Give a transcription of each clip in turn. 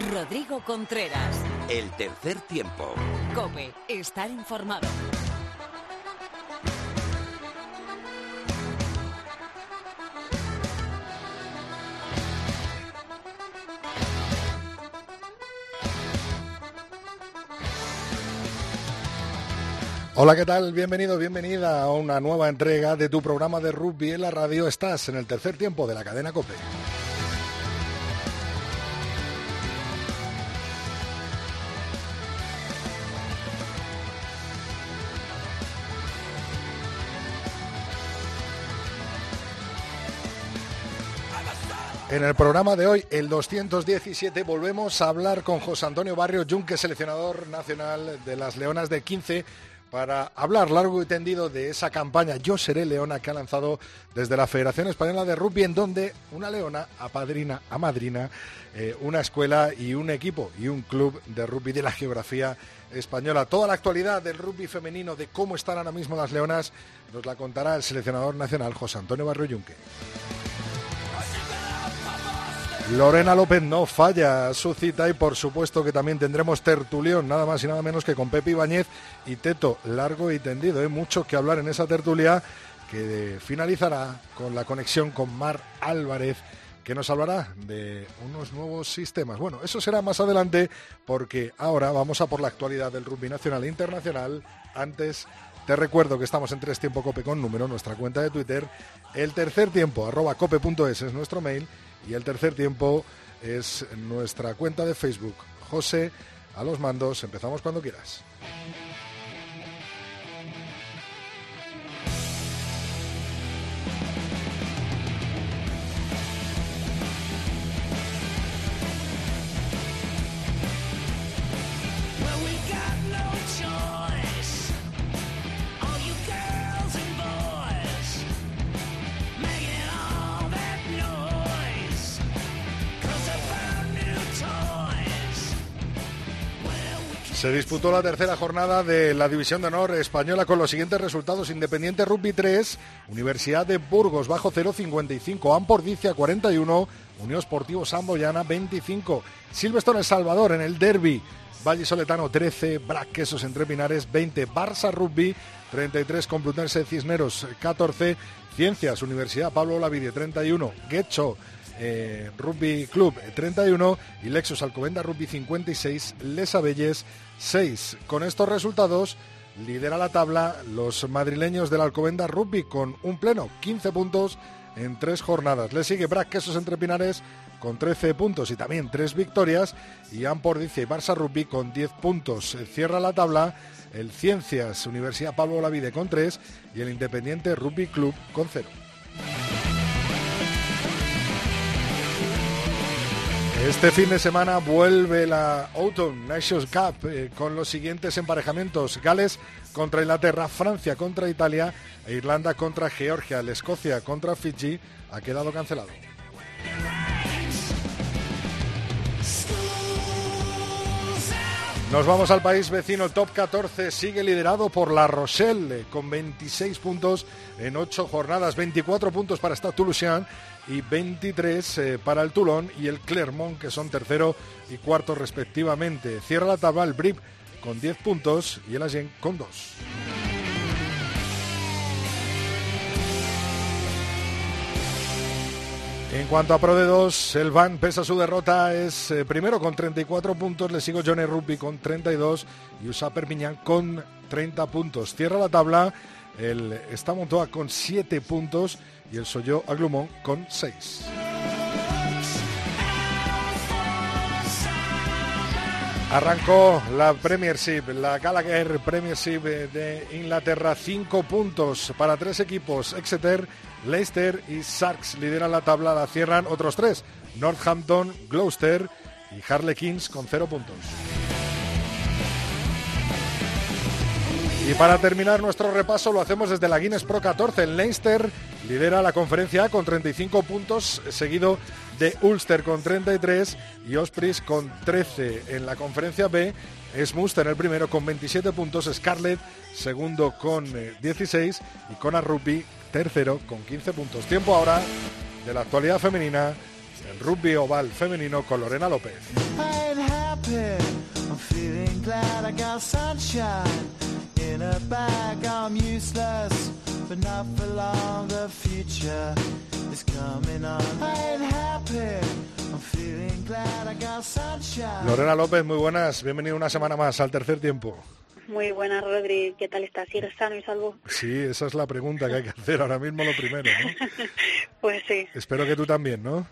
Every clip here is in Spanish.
Rodrigo Contreras. El tercer tiempo. Cope, estar informado. Hola, ¿qué tal? Bienvenido, bienvenida a una nueva entrega de tu programa de rugby en la radio. Estás en el tercer tiempo de la cadena Cope. En el programa de hoy, el 217, volvemos a hablar con José Antonio Barrio Junque, seleccionador nacional de las Leonas de 15, para hablar largo y tendido de esa campaña Yo seré Leona que ha lanzado desde la Federación Española de Rugby, en donde una leona apadrina a madrina eh, una escuela y un equipo y un club de rugby de la geografía española. Toda la actualidad del rugby femenino, de cómo están ahora mismo las leonas, nos la contará el seleccionador nacional José Antonio Barrio Junque. Lorena López no falla su cita y por supuesto que también tendremos tertulión, nada más y nada menos que con Pepe Ibáñez y Teto, largo y tendido. Hay ¿eh? mucho que hablar en esa tertulia que finalizará con la conexión con Mar Álvarez que nos hablará de unos nuevos sistemas. Bueno, eso será más adelante porque ahora vamos a por la actualidad del rugby nacional e internacional. Antes te recuerdo que estamos en Tres Tiempo Cope con número, nuestra cuenta de Twitter. El tercer tiempo, arroba cope.es es nuestro mail y el tercer tiempo es nuestra cuenta de Facebook. José, a los mandos, empezamos cuando quieras. Se disputó la tercera jornada de la División de Honor Española con los siguientes resultados. Independiente Rugby 3, Universidad de Burgos bajo 0,55, Ampordicia 41, Unión Sportivo Samboyana 25, Silvestre El Salvador en el Derby, Valle Soletano 13, Braquesos Entre Pinares 20, Barça Rugby 33, Complutense Cisneros 14, Ciencias Universidad Pablo Olavide 31, Guecho eh, Rugby Club 31 y Lexus Alcobenda Rugby 56, Les Abelles 6. Con estos resultados lidera la tabla los madrileños del Alcobenda Rugby con un pleno, 15 puntos en tres jornadas. Le sigue Brac Quesos Entre Pinares con 13 puntos y también tres victorias y Ampordicia y Barça Rugby con 10 puntos. Cierra la tabla el Ciencias Universidad Pablo Lavide con 3 y el Independiente Rugby Club con 0. Este fin de semana vuelve la Autumn Nations Cup eh, con los siguientes emparejamientos. Gales contra Inglaterra, Francia contra Italia e Irlanda contra Georgia. La Escocia contra Fiji ha quedado cancelado. Nos vamos al país vecino. El top 14 sigue liderado por La Rochelle con 26 puntos en 8 jornadas, 24 puntos para Stade Toulousain y 23 eh, para el Toulon y el Clermont, que son tercero y cuarto respectivamente. Cierra la tabla el Brip con 10 puntos y el Agen con 2. En cuanto a Pro de 2, el Van, pesa su derrota, es eh, primero con 34 puntos, le sigo Johnny Rugby con 32 y USA Perpignan con 30 puntos. Cierra la tabla el Estamontoa con 7 puntos y el Soyo Aglumón con 6. Arrancó la Premiership, la Gallagher Premiership de Inglaterra, 5 puntos para tres equipos, Exeter, Leicester y Sharks lideran la tabla, la cierran otros tres, Northampton, Gloucester y Harlequins con 0 puntos. Y para terminar nuestro repaso lo hacemos desde la Guinness Pro 14. El Leinster lidera la conferencia con 35 puntos, seguido de Ulster con 33 y Ospreys con 13. En la conferencia B es Munster el primero con 27 puntos, Scarlett segundo con 16 eh, y Conor Rugby tercero con 15 puntos. Tiempo ahora de la actualidad femenina, el rugby oval femenino con Lorena López. Lorena López, muy buenas. Bienvenido una semana más al tercer tiempo. Muy buenas, Rodri. ¿Qué tal estás? ¿Si eres sano y salvo? Sí, esa es la pregunta que hay que hacer ahora mismo lo primero, ¿no? pues sí. Espero que tú también, ¿no?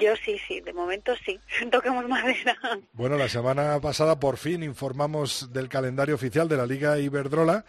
Yo sí, sí, de momento sí. Toquemos madera. Bueno, la semana pasada por fin informamos del calendario oficial de la Liga Iberdrola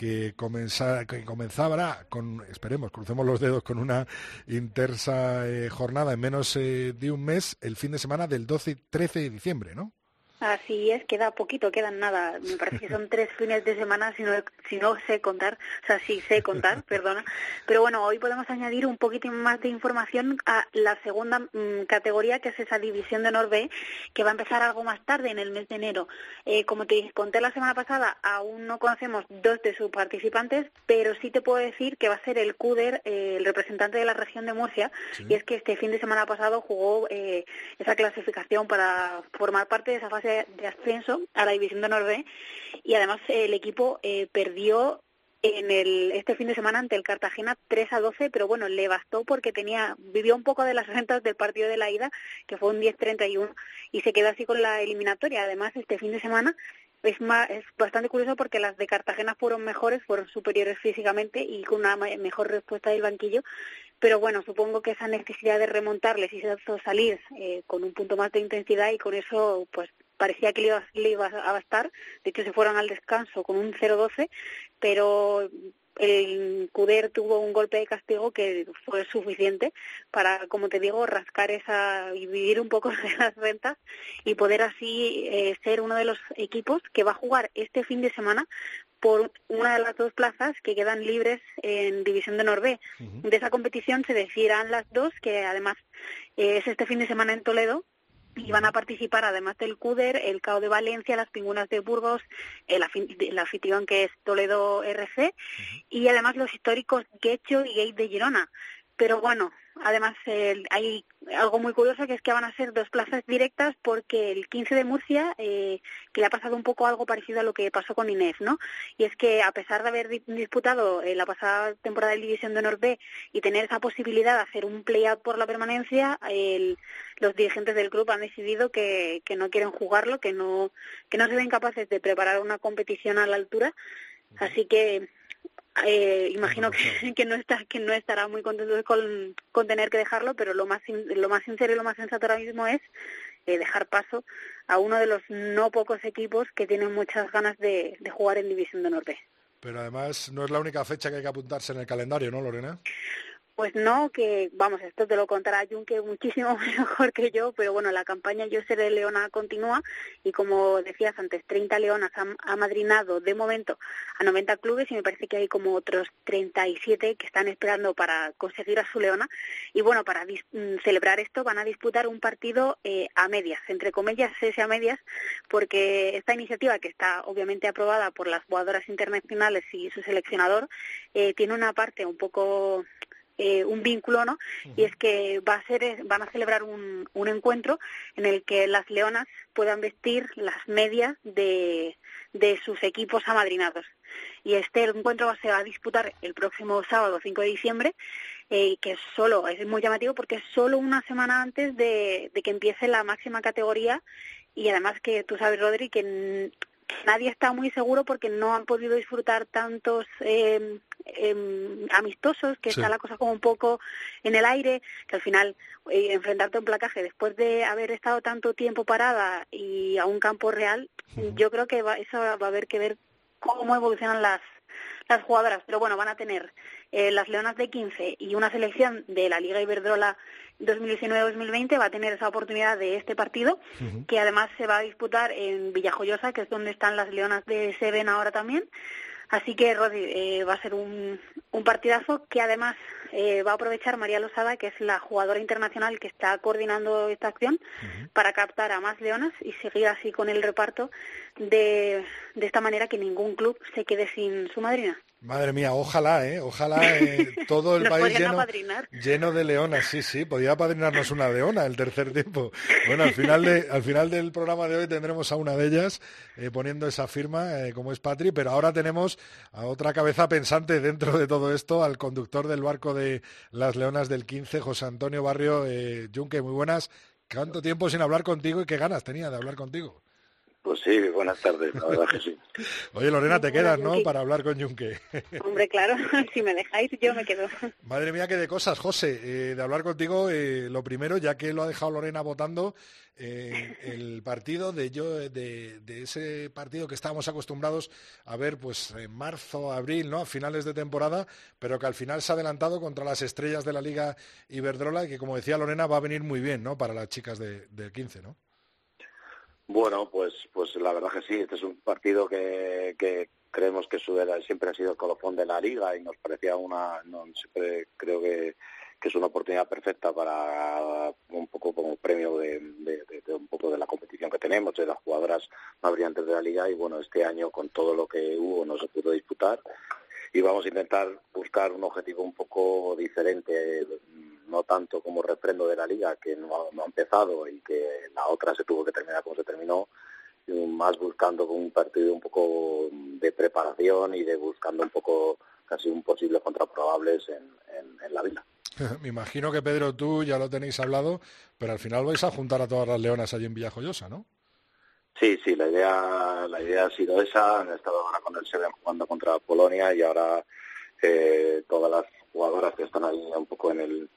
que, comenza, que comenzará con, esperemos, crucemos los dedos, con una intensa eh, jornada en menos eh, de un mes, el fin de semana del 12 y 13 de diciembre, ¿no? Así es, queda poquito, quedan nada. Me parece que son tres fines de semana, si no, si no sé contar, o sea, sí sé contar, perdona. Pero bueno, hoy podemos añadir un poquito más de información a la segunda mm, categoría, que es esa división de honor B, que va a empezar algo más tarde, en el mes de enero. Eh, como te conté la semana pasada, aún no conocemos dos de sus participantes, pero sí te puedo decir que va a ser el CUDER, eh, el representante de la región de Murcia, y es que este fin de semana pasado jugó eh, esa clasificación para formar parte de esa fase de, ascenso a la División de B y además el equipo eh, perdió en el, este fin de semana ante el Cartagena 3 a 12, pero bueno, le bastó porque tenía vivió un poco de las rentas del partido de la ida, que fue un 10-31, y se quedó así con la eliminatoria. Además, este fin de semana es, es bastante curioso porque las de Cartagena fueron mejores, fueron superiores físicamente y con una mejor respuesta del banquillo, pero bueno, supongo que esa necesidad de remontarles y salir eh, con un punto más de intensidad y con eso pues parecía que le iba, le iba a bastar. De hecho, se fueron al descanso con un 0-12, pero el Cuder tuvo un golpe de castigo que fue suficiente para, como te digo, rascar esa y vivir un poco de las rentas y poder así eh, ser uno de los equipos que va a jugar este fin de semana por una de las dos plazas que quedan libres en División de Norbe. De esa competición se decidirán las dos, que además eh, es este fin de semana en Toledo, y van a participar, además del CUDER, el CAO de Valencia, las Pingunas de Burgos, el, anfitrión que es Toledo RC, y además los históricos Guecho y Gate de Girona. Pero bueno, Además, hay algo muy curioso que es que van a ser dos plazas directas porque el 15 de Murcia, eh, que le ha pasado un poco algo parecido a lo que pasó con Inés, ¿no? Y es que a pesar de haber disputado eh, la pasada temporada de División de Honor y tener esa posibilidad de hacer un play-out por la permanencia, los dirigentes del club han decidido que, que no quieren jugarlo, que no, que no se ven capaces de preparar una competición a la altura. Así que eh, imagino que, que, no está, que no estará muy contento con, con tener que dejarlo, pero lo más, lo más sincero y lo más sensato ahora mismo es eh, dejar paso a uno de los no pocos equipos que tienen muchas ganas de, de jugar en División de Norte. Pero además no es la única fecha que hay que apuntarse en el calendario, ¿no, Lorena? Pues no, que vamos, esto te lo contará Junque muchísimo mejor que yo, pero bueno, la campaña Yo seré Leona continúa y como decías antes, 30 leonas han amadrinado de momento a 90 clubes y me parece que hay como otros 37 que están esperando para conseguir a su leona y bueno, para mm, celebrar esto van a disputar un partido eh, a medias, entre comillas ese a medias, porque esta iniciativa que está obviamente aprobada por las jugadoras internacionales y su seleccionador eh, tiene una parte un poco eh, un vínculo, ¿no? Y es que va a ser, eh, van a celebrar un, un encuentro en el que las leonas puedan vestir las medias de, de sus equipos amadrinados. Y este encuentro se va a disputar el próximo sábado 5 de diciembre, eh, que solo es muy llamativo porque es solo una semana antes de, de que empiece la máxima categoría y además que tú sabes, Rodri, que nadie está muy seguro porque no han podido disfrutar tantos eh, eh, amistosos, que está la cosa como un poco en el aire, que al final eh, enfrentarte a un placaje después de haber estado tanto tiempo parada y a un campo real, yo creo que va, eso va a haber que ver cómo evolucionan las las jugadoras, pero bueno, van a tener eh, las Leonas de 15 y una selección de la Liga Iberdrola 2019-2020 va a tener esa oportunidad de este partido, que además se va a disputar en Villajoyosa, que es donde están las Leonas de Seven ahora también. Así que, Rodi, eh, va a ser un, un partidazo que además eh, va a aprovechar María Losada, que es la jugadora internacional que está coordinando esta acción, para captar a más leonas y seguir así con el reparto de, de esta manera que ningún club se quede sin su madrina. Madre mía, ojalá, ¿eh? Ojalá eh, todo el país lleno, lleno, de leonas. Sí, sí, podría apadrinarnos una leona el tercer tiempo. Bueno, al final, de, al final del programa de hoy tendremos a una de ellas eh, poniendo esa firma, eh, como es Patri, pero ahora tenemos a otra cabeza pensante dentro de todo esto, al conductor del barco de las leonas del 15, José Antonio Barrio Junque. Muy buenas. ¿Cuánto tiempo sin hablar contigo y qué ganas tenía de hablar contigo? Pues sí, buenas tardes, la verdad que sí. Oye, Lorena, te quedas, ¿no? Para hablar con Yunque. Hombre, claro, si me dejáis, yo me quedo. Madre mía, qué de cosas, José. Eh, de hablar contigo, eh, lo primero, ya que lo ha dejado Lorena votando, eh, el partido de yo de, ese partido que estábamos acostumbrados a ver pues en marzo, abril, ¿no? A finales de temporada, pero que al final se ha adelantado contra las estrellas de la Liga Iberdrola y que, como decía Lorena, va a venir muy bien, ¿no? Para las chicas de, del 15, ¿no? Bueno, pues, pues la verdad que sí, este es un partido que, creemos que siempre ha sido el colofón de la liga y nos parecía una, no, siempre creo que, es una oportunidad perfecta para un poco como premio de, un poco de la competición que tenemos, de las jugadoras más brillantes de la liga y bueno, este año con todo lo que hubo no se pudo disputar y vamos a intentar buscar un objetivo un poco diferente no tanto como refrendo de la liga que no, ha empezado y que la otra se tuvo que terminar como se terminó, más buscando un partido un poco de preparación y de buscando un poco casi un posible contraprobables en, en, la vida. Me imagino que Pedro, tú ya lo tenéis hablado, pero al final vais a juntar a todas las leonas allí en Villajoyosa, ¿no? Sí, sí, la idea, la idea ha sido esa. Han estado ahora con el Seven jugando contra Polonia y ahora eh, todas las jugadoras que están ahí un poco en el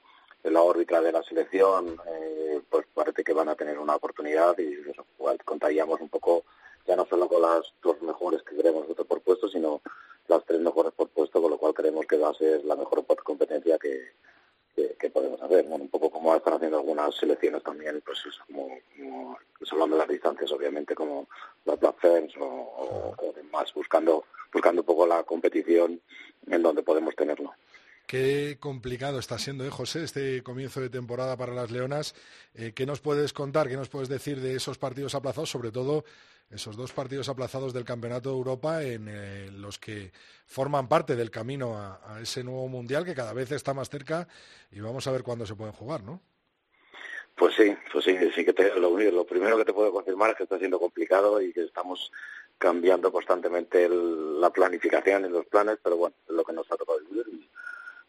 en la órbita de la selección, eh, pues parece que van a tener una oportunidad y eso, contaríamos un poco, ya no solo con las dos mejores que queremos nosotros por puesto, sino las tres mejores por puesto, con lo cual creemos que va a ser la mejor competencia que, que, podemos hacer. Bueno, un poco como están haciendo algunas selecciones también, pues es como, pues hablando de las distancias, obviamente, como las O, o demás, buscando, buscando un poco la competición en donde podemos tenerlo. Qué complicado está siendo, ¿eh, José, este comienzo de temporada para las Leonas. Eh, ¿Qué nos puedes contar, qué nos puedes decir de esos partidos aplazados, sobre todo esos dos partidos aplazados del Campeonato de Europa en eh, los que forman parte del camino a, ese nuevo Mundial que cada vez está más cerca y vamos a ver cuándo se pueden jugar, ¿no? Pues sí, pues sí, sí que te, lo, lo, primero que te puedo confirmar es que está siendo complicado y que estamos cambiando constantemente la planificación y los planes, pero bueno, es lo que nos ha tocado vivir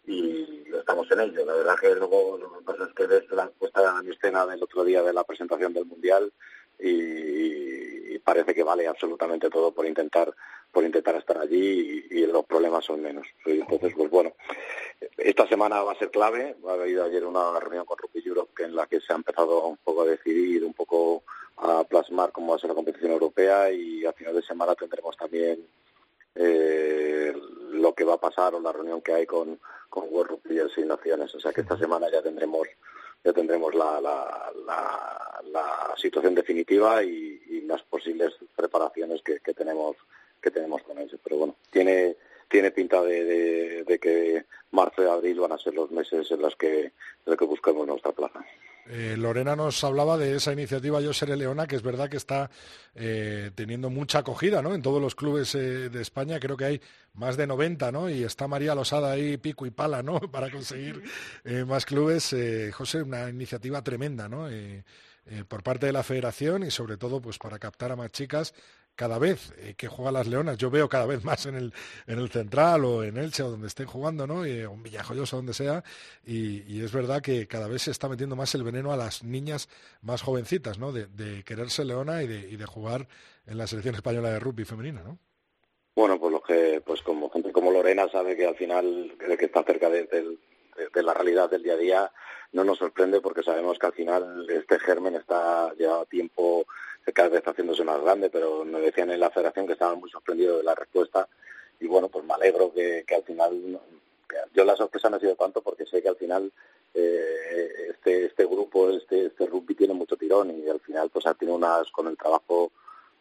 y estamos en ello. La verdad que luego lo que pasa es que ves la puesta en escena del otro día de la presentación del Mundial y, parece que vale absolutamente todo por intentar por intentar estar allí y, los problemas son menos. Entonces, pues bueno, esta semana va a ser clave. Ha habido ayer una reunión con Rugby Europe en la que se ha empezado un poco a decidir, un poco a plasmar cómo va a ser la competición europea y a final de semana tendremos también eh, lo que va a pasar o la reunión que hay con, con World Rugby y Naciones. O sea que esta semana ya tendremos ya tendremos la, la, la, situación definitiva y, las posibles preparaciones que, que, tenemos que tenemos con ellos. Pero bueno, tiene tiene pinta de, de, que marzo y abril van a ser los meses en los que, en los que busquemos nuestra plaza. Eh, Lorena nos hablaba de esa iniciativa Yo Seré Leona, que es verdad que está eh, teniendo mucha acogida ¿no? en todos los clubes eh, de España. Creo que hay más de 90, ¿no? Y está María Losada ahí pico y pala, ¿no? Para conseguir más clubes. José, una iniciativa tremenda, ¿no? por parte de la federación y sobre todo pues para captar a más chicas cada vez eh, que juegan las Leonas, yo veo cada vez más en el, en el Central o en Elche o donde estén jugando, ¿no? o en Villajoyosa, donde sea, y, es verdad que cada vez se está metiendo más el veneno a las niñas más jovencitas, ¿no? De, quererse Leona y de, y de jugar en la selección española de rugby femenina, ¿no? Bueno, pues lo que, pues como gente como Lorena sabe que al final, que está cerca de, de la realidad del día a día, no nos sorprende porque sabemos que al final este germen está ya tiempo cada vez haciéndose más grande, pero me decían en la federación que estaban muy sorprendidos de la respuesta y bueno, pues me alegro que, al final, yo la sorpresa no ha sido tanto porque sé que al final eh, este este grupo, este este rugby tiene mucho tirón y al final pues ha tenido unas con el trabajo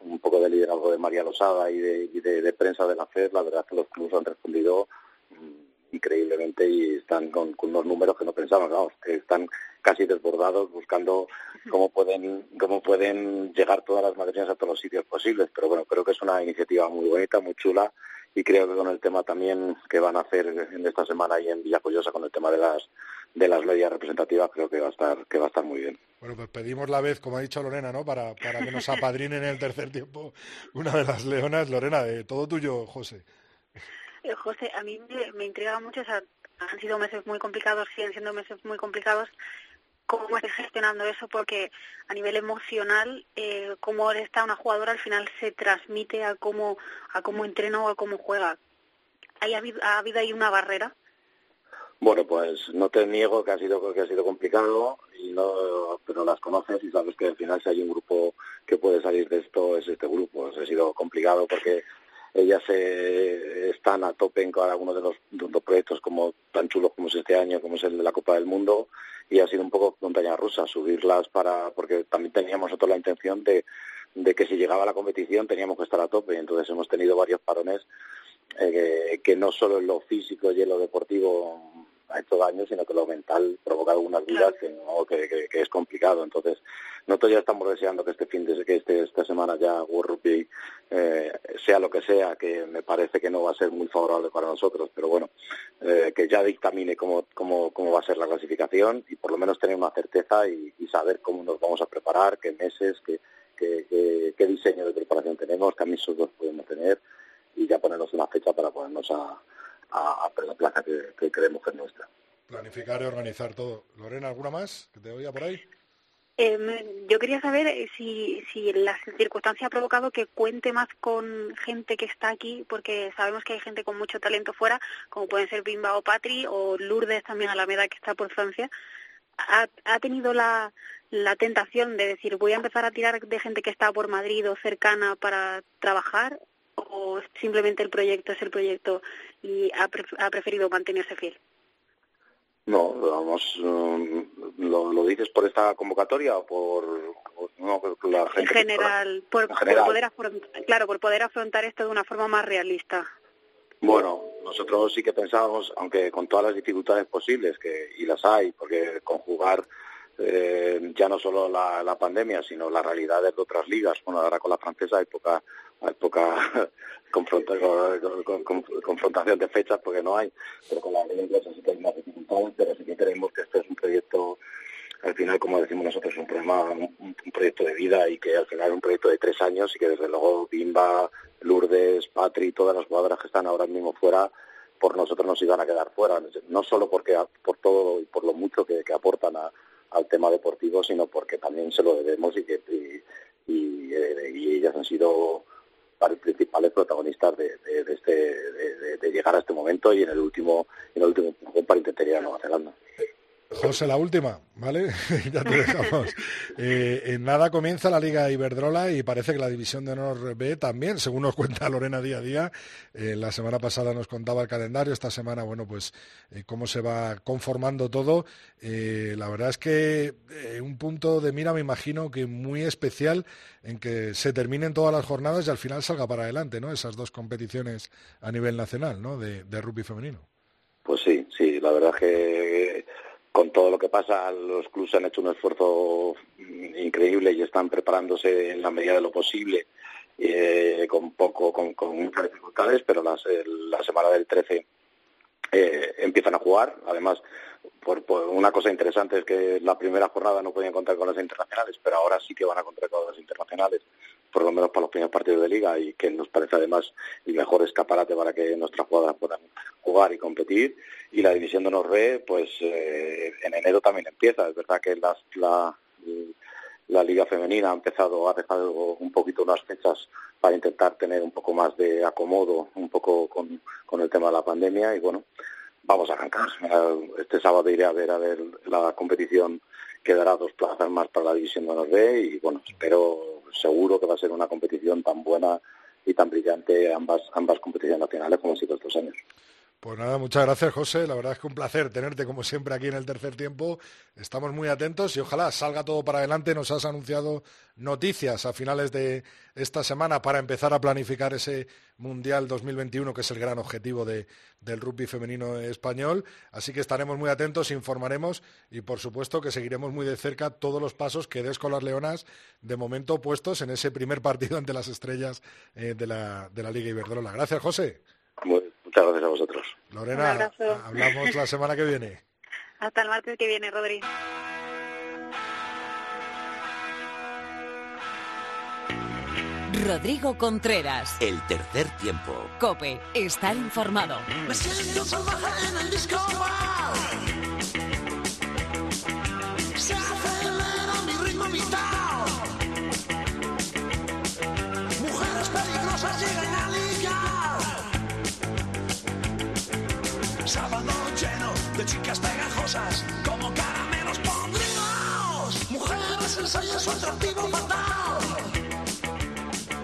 un poco de liderazgo de María Losada y de, de, prensa de la FED, la verdad es que los clubes han respondido mm, increíblemente y están con, unos números que no pensábamos, vamos, que están casi desbordados buscando cómo pueden cómo pueden llegar todas las madrinas a todos los sitios posibles pero bueno creo que es una iniciativa muy bonita muy chula y creo que con el tema también que van a hacer en esta semana y en Villacoyosa con el tema de las de las medias representativas creo que va a estar que va a estar muy bien. Bueno, pues pedimos la vez, como ha dicho Lorena, ¿no? Para, para que nos apadrinen en el tercer tiempo una de las leonas. Lorena, de todo tuyo, José. José, a mí me, me intriga mucho, o sea, han sido meses muy complicados, siguen siendo meses muy complicados. ¿Cómo estás gestionando eso? Porque a nivel emocional, eh, cómo está una jugadora al final se transmite a cómo, a cómo entrena o a cómo juega. ¿Hay, ha, habido, ¿Ha habido ahí una barrera? Bueno, pues no te niego que ha sido que ha sido complicado y no, pero las conoces y sabes que al final si hay un grupo que puede salir de esto es este grupo. ha sido complicado porque ellas eh, están a tope en cada uno de los, de los, proyectos como tan chulos como es este año, como es el de la Copa del Mundo, y ha sido un poco montaña rusa subirlas para, porque también teníamos nosotros la intención de, de que si llegaba la competición teníamos que estar a tope, entonces hemos tenido varios parones eh, que no solo en lo físico y en lo deportivo ha hecho daño, sino que lo mental provoca algunas dudas que, no, que, que, que, es complicado. Entonces, nosotros ya estamos deseando que este fin de que este, esta semana ya World Rugby eh, sea lo que sea, que me parece que no va a ser muy favorable para nosotros, pero bueno, eh, que ya dictamine cómo, cómo, cómo va a ser la clasificación y por lo menos tener una certeza y, saber cómo nos vamos a preparar, qué meses, qué, qué, qué, qué diseño de preparación tenemos, qué amistosos podemos tener y ya ponernos una fecha para ponernos a a, a la plaza que, que creemos que es nuestra. Planificar y organizar todo. Lorena, ¿alguna más que te oiga por ahí? Eh, yo quería saber si, si la circunstancia ha provocado que cuente más con gente que está aquí, porque sabemos que hay gente con mucho talento fuera, como pueden ser Bimba o Patri, o Lourdes también a la medida que está por Francia. ¿Ha, ha tenido la, la tentación de decir voy a empezar a tirar de gente que está por Madrid o cercana para trabajar o simplemente el proyecto es el proyecto y ha, pre ha preferido mantenerse fiel? No, vamos, um, lo, lo, dices por esta convocatoria o por, no, por la gente en general, por, en general. por poder afrontar, claro, por poder afrontar esto de una forma más realista. Bueno, nosotros sí que pensábamos, aunque con todas las dificultades posibles que y las hay, porque conjugar eh, ya no solo la, la, pandemia, sino la realidad de otras ligas. Bueno, ahora con la francesa hay poca, hay poca confronta, con, con, confrontación de fechas porque no hay, pero con la liga inglesa sí que hay más dificultades, pero sí que creemos que este es un proyecto, al final, como decimos nosotros, un, problema, un, proyecto de vida y que al final es un proyecto de tres años y que desde luego Bimba, Lourdes, Patri, todas las jugadoras que están ahora mismo fuera, por nosotros nos iban a quedar fuera, no solo porque por todo y por lo mucho que, aportan a, al tema deportivo, sino porque también se lo debemos y que y, y, eh, y ellas han sido principales protagonistas de, de, de este de, de, llegar a este momento y en el último en el último para intentar ir a Nueva Zelanda. José, la última, ¿vale? ya te dejamos. Eh, en nada comienza la Liga Iberdrola y parece que la División de Honor B también, según nos cuenta Lorena día a día. Eh, la semana pasada nos contaba el calendario, esta semana, bueno, pues eh, cómo se va conformando todo. La verdad es que un punto de mira, me imagino que muy especial en que se terminen todas las jornadas y al final salga para adelante, ¿no? Esas dos competiciones a nivel nacional, ¿no? De, de rugby femenino. Pues sí, sí, la verdad que con todo lo que pasa, los clubes han hecho un esfuerzo increíble y están preparándose en la medida de lo posible, eh, con poco, con, muchas dificultades, pero las, la semana del 13 eh, empiezan a jugar. Además, por, por, una cosa interesante es que la primera jornada no podían contar con las internacionales, pero ahora sí que van a contar con las internacionales, por lo menos para los primeros partidos de liga, y que nos parece además el mejor escaparate para que nuestras jugadoras puedan jugar y competir. Y la división de honor B, pues eh, en enero también empieza. Es verdad que la, la liga femenina ha empezado, ha dejado un poquito unas fechas para intentar tener un poco más de acomodo, un poco con, con el tema de la pandemia y bueno, vamos a arrancar. Este sábado iré a ver a ver la competición que dará dos plazas más para la división de honor B y bueno, espero seguro que va a ser una competición tan buena y tan brillante ambas ambas competiciones nacionales como han sido estos años. Pues nada, muchas gracias José, la verdad es que un placer tenerte como siempre aquí en el tercer tiempo, estamos muy atentos y ojalá salga todo para adelante, nos has anunciado noticias a finales de esta semana para empezar a planificar ese Mundial 2021 que es el gran objetivo de, del rugby femenino español, así que estaremos muy atentos, informaremos y por supuesto que seguiremos muy de cerca todos los pasos que des con las Leonas de momento puestos en ese primer partido ante las estrellas eh, de, la, de la Liga Iberdrola. Gracias José. Muchas gracias a vosotros. Lorena, hablamos la semana que viene. Hasta el martes que viene, Rodri. Rodrigo Contreras. El tercer tiempo. Cope, estar informado. Me siento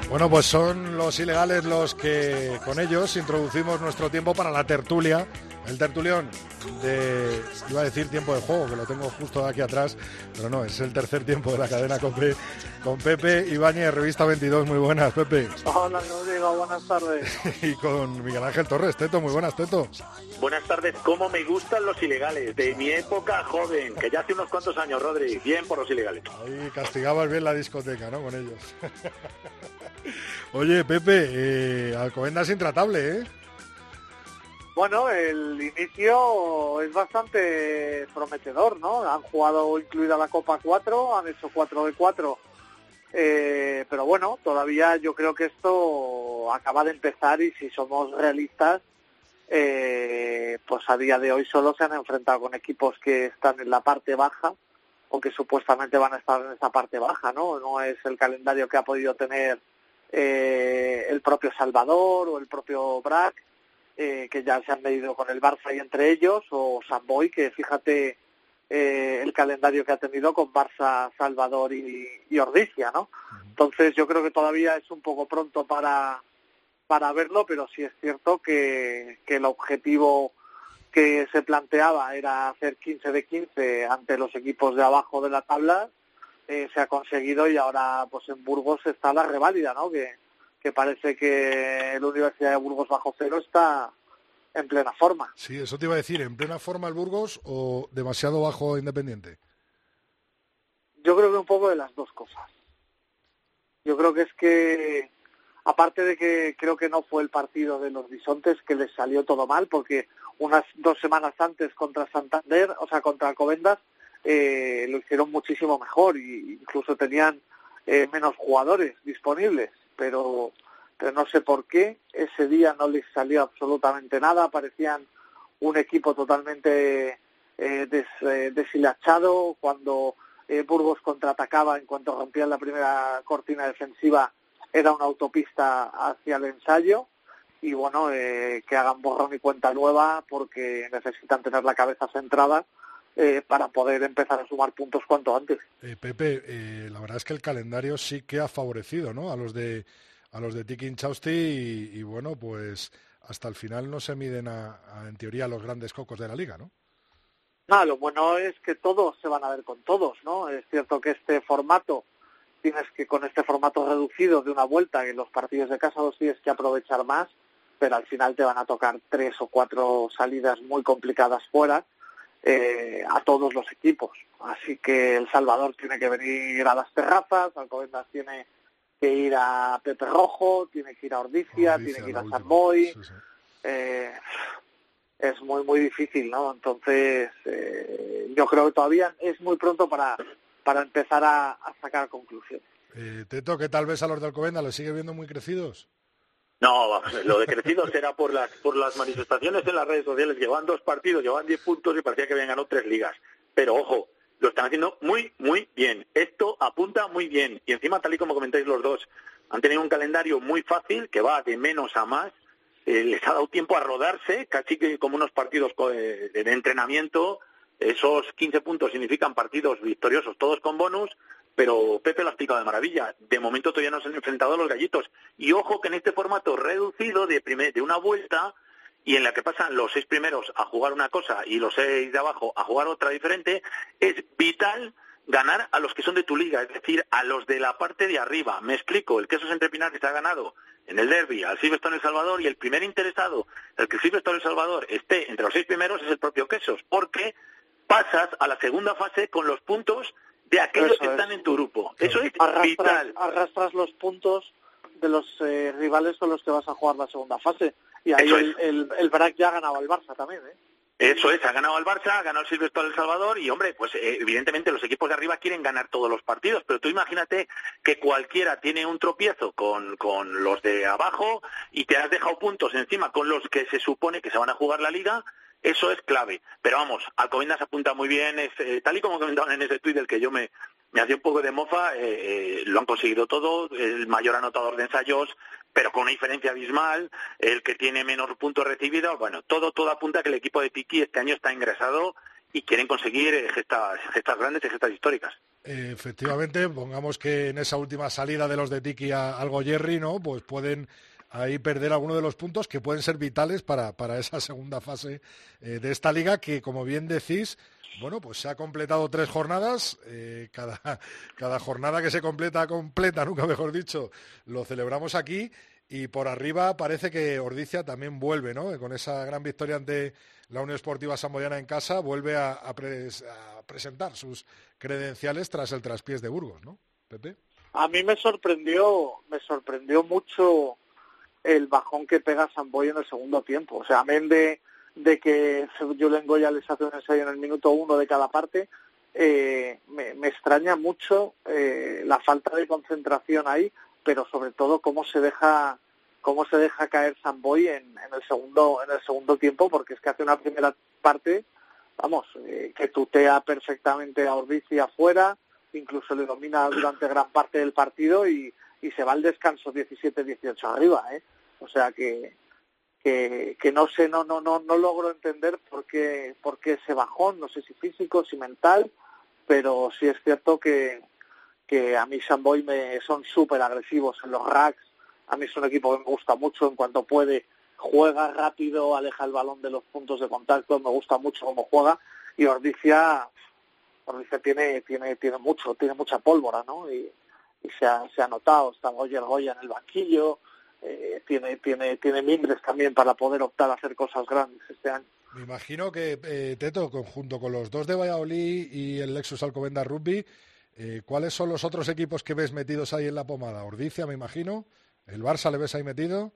Bueno, pues son los ilegales los que con ellos introducimos nuestro tiempo para la tertulia. El tertulión de, iba a decir tiempo de juego, que lo tengo justo aquí atrás, pero no, es el tercer tiempo de la cadena Cope, con Pepe Ibáñez, Revista 22. Muy buenas, Pepe. Hola, Rodrigo, buenas tardes. y con Miguel Ángel Torres, Teto, muy buenas, Teto. Buenas tardes, ¿cómo me gustan los ilegales? De mi época joven, que ya hace unos cuantos años, Rodri, bien por los ilegales. Ahí castigabas bien la discoteca, ¿no? Con ellos. Oye, Pepe, eh, Alcobendas intratable, ¿eh? Bueno, el inicio es bastante prometedor, ¿no? Han jugado incluida la Copa 4, han hecho 4 de 4. Eh, pero bueno, todavía yo creo que esto acaba de empezar y si somos realistas, eh, pues a día de hoy solo se han enfrentado con equipos que están en la parte baja o que supuestamente van a estar en esa parte baja, ¿no? No es el calendario que ha podido tener eh, el propio Salvador o el propio Brac, eh, que ya se han medido con el Barça y entre ellos, o Samboy, que fíjate eh, el calendario que ha tenido con Barça, Salvador y, y Ordizia, ¿no? Entonces yo creo que todavía es un poco pronto para, para verlo, pero sí es cierto que, que el objetivo que se planteaba era hacer 15 de 15 ante los equipos de abajo de la tabla, eh, se ha conseguido y ahora pues en Burgos está la reválida, ¿no? Que, que parece que la Universidad de Burgos bajo cero está en plena forma. Sí, eso te iba a decir, ¿en plena forma el Burgos o demasiado bajo Independiente? Yo creo que un poco de las dos cosas. Yo creo que es que, aparte de que creo que no fue el partido de los bisontes que les salió todo mal, porque unas dos semanas antes contra Santander, o sea, contra Alcobendas, eh, lo hicieron muchísimo mejor y incluso tenían eh, menos jugadores disponibles, pero, no sé por qué. Ese día no les salió absolutamente nada, parecían un equipo totalmente eh, eh, deshilachado. Cuando eh, Burgos contraatacaba en cuanto rompían la primera cortina defensiva era una autopista hacia el ensayo. Y bueno que hagan borrón y cuenta nueva porque necesitan tener la cabeza centrada eh, para poder empezar a sumar puntos cuanto antes. Eh, Pepe, eh, la verdad es que el calendario sí que ha favorecido ¿no? a los de a los de Tiki Inchausti y, y, bueno, pues hasta el final no se miden a, a, en teoría los grandes cocos de la liga, ¿no? No, lo bueno es que todos se van a ver con todos, ¿no? Es cierto que este formato tienes que con este formato reducido de una vuelta en los partidos de casa los tienes que aprovechar más, pero al final te van a tocar tres o cuatro salidas muy complicadas fuera eh, a todos los equipos. Así que El Salvador tiene que venir a las terrazas, Alcobendas tiene que ir a Pepe Rojo, tiene que ir a Ordicia, Ordicia tiene que ir a San Boy. Sí, sí. Eh, es muy, muy difícil, ¿no? Entonces, eh, yo creo que todavía es muy pronto para, para empezar a, a sacar conclusiones. Eh, Teto, ¿qué tal ves a los de Alcobendas? ¿Les sigue viendo muy crecidos? No, lo de crecidos era por las, por las manifestaciones en las redes sociales. Llevan dos partidos, llevan diez puntos y parecía que habían ganado tres ligas. Pero ojo, lo están haciendo muy, muy bien. Esto apunta muy bien. Y encima, tal y como comentáis los dos, han tenido un calendario muy fácil que va de menos a más. Eh, les ha dado tiempo a rodarse, casi que como unos partidos de, de entrenamiento. Esos 15 puntos significan partidos victoriosos, todos con bonus pero Pepe lo ha explicado de maravilla. De momento todavía no se han enfrentado a los gallitos. Y ojo que en este formato reducido de, primer, de una vuelta y en la que pasan los seis primeros a jugar una cosa y los seis de abajo a jugar otra diferente, es vital ganar a los que son de tu liga, es decir, a los de la parte de arriba. Me explico, el Quesos Entre Pinares ha ganado en el derby al Silverstone El Salvador y el primer interesado, el que Silverstone El Salvador esté entre los seis primeros es el propio Quesos, porque pasas a la segunda fase con los puntos de aquellos Eso que es. están en tu grupo. Eso es Arrastras, vital. arrastras los puntos de los eh, rivales con los que vas a jugar la segunda fase. y ahí el, el, el Brac ya ha ganado al Barça también, ¿eh? Eso es, ha ganado el Barça, ha ganado el Silvestre El Salvador y, hombre, pues eh, evidentemente los equipos de arriba quieren ganar todos los partidos, pero tú imagínate que cualquiera tiene un tropiezo con, con los de abajo y te has dejado puntos encima con los que se supone que se van a jugar la liga, eso es clave. Pero vamos, Alcobendas apunta muy bien, es, eh, tal y como comentaban en ese tuit del que yo me, me hacía un poco de mofa, eh, eh, lo han conseguido todo, el mayor anotador de ensayos, pero con una diferencia abismal, el que tiene menos puntos recibidos, bueno, todo, todo apunta a que el equipo de Tiki este año está ingresado y quieren conseguir eh, gestas, gestas grandes y gestas históricas. Efectivamente, pongamos que en esa última salida de los de Tiki a algo Jerry, ¿no? Pues pueden ahí perder alguno de los puntos que pueden ser vitales para, para esa segunda fase eh, de esta liga que, como bien decís, bueno, pues se ha completado tres jornadas. eh, cada, cada jornada que se completa, completa, nunca mejor dicho, lo celebramos aquí. Y por arriba parece que Ordicia también vuelve, ¿no? Con esa gran victoria ante la Unión Esportiva Samboyana en casa, vuelve a, a pres- a presentar sus credenciales tras el traspiés de Burgos, ¿no? Pepe. A mí me sorprendió, me sorprendió mucho el bajón que pega Samboy en el segundo tiempo. O sea, amén de, de que Julen Goya les hace un ensayo en el minuto uno de cada parte, eh, me, me extraña mucho eh, la falta de concentración ahí, pero sobre todo cómo se deja cómo se deja caer Samboy en, en el segundo en el segundo tiempo, porque es que hace una primera parte, vamos, eh, que tutea perfectamente a Orbici afuera, incluso le domina durante gran parte del partido y, y se va al descanso 17-18 arriba, ¿eh? O sea que, que, que no sé, no, no, no, no logro entender por qué, por qué ese bajón, no sé si físico, si mental, pero sí es cierto que, que a mí Samboy me son súper agresivos en los racks, a mí es un equipo que me gusta mucho en cuanto puede, juega rápido, aleja el balón de los puntos de contacto, me gusta mucho cómo juega y Ordicia, Ordicia tiene, tiene, tiene mucho, tiene mucha pólvora, ¿no? Y, y se ha, se ha notado, está Goyer Goya en el banquillo, eh, tiene, tiene, tiene mimbres también para poder optar a hacer cosas grandes este año. Me imagino que eh, Teto, junto con los dos de Valladolid y el Lexus Alcobendas Rugby, eh, ¿cuáles son los otros equipos que ves metidos ahí en la pomada? Ordicia, me imagino. ¿El Barça le ves ahí metido?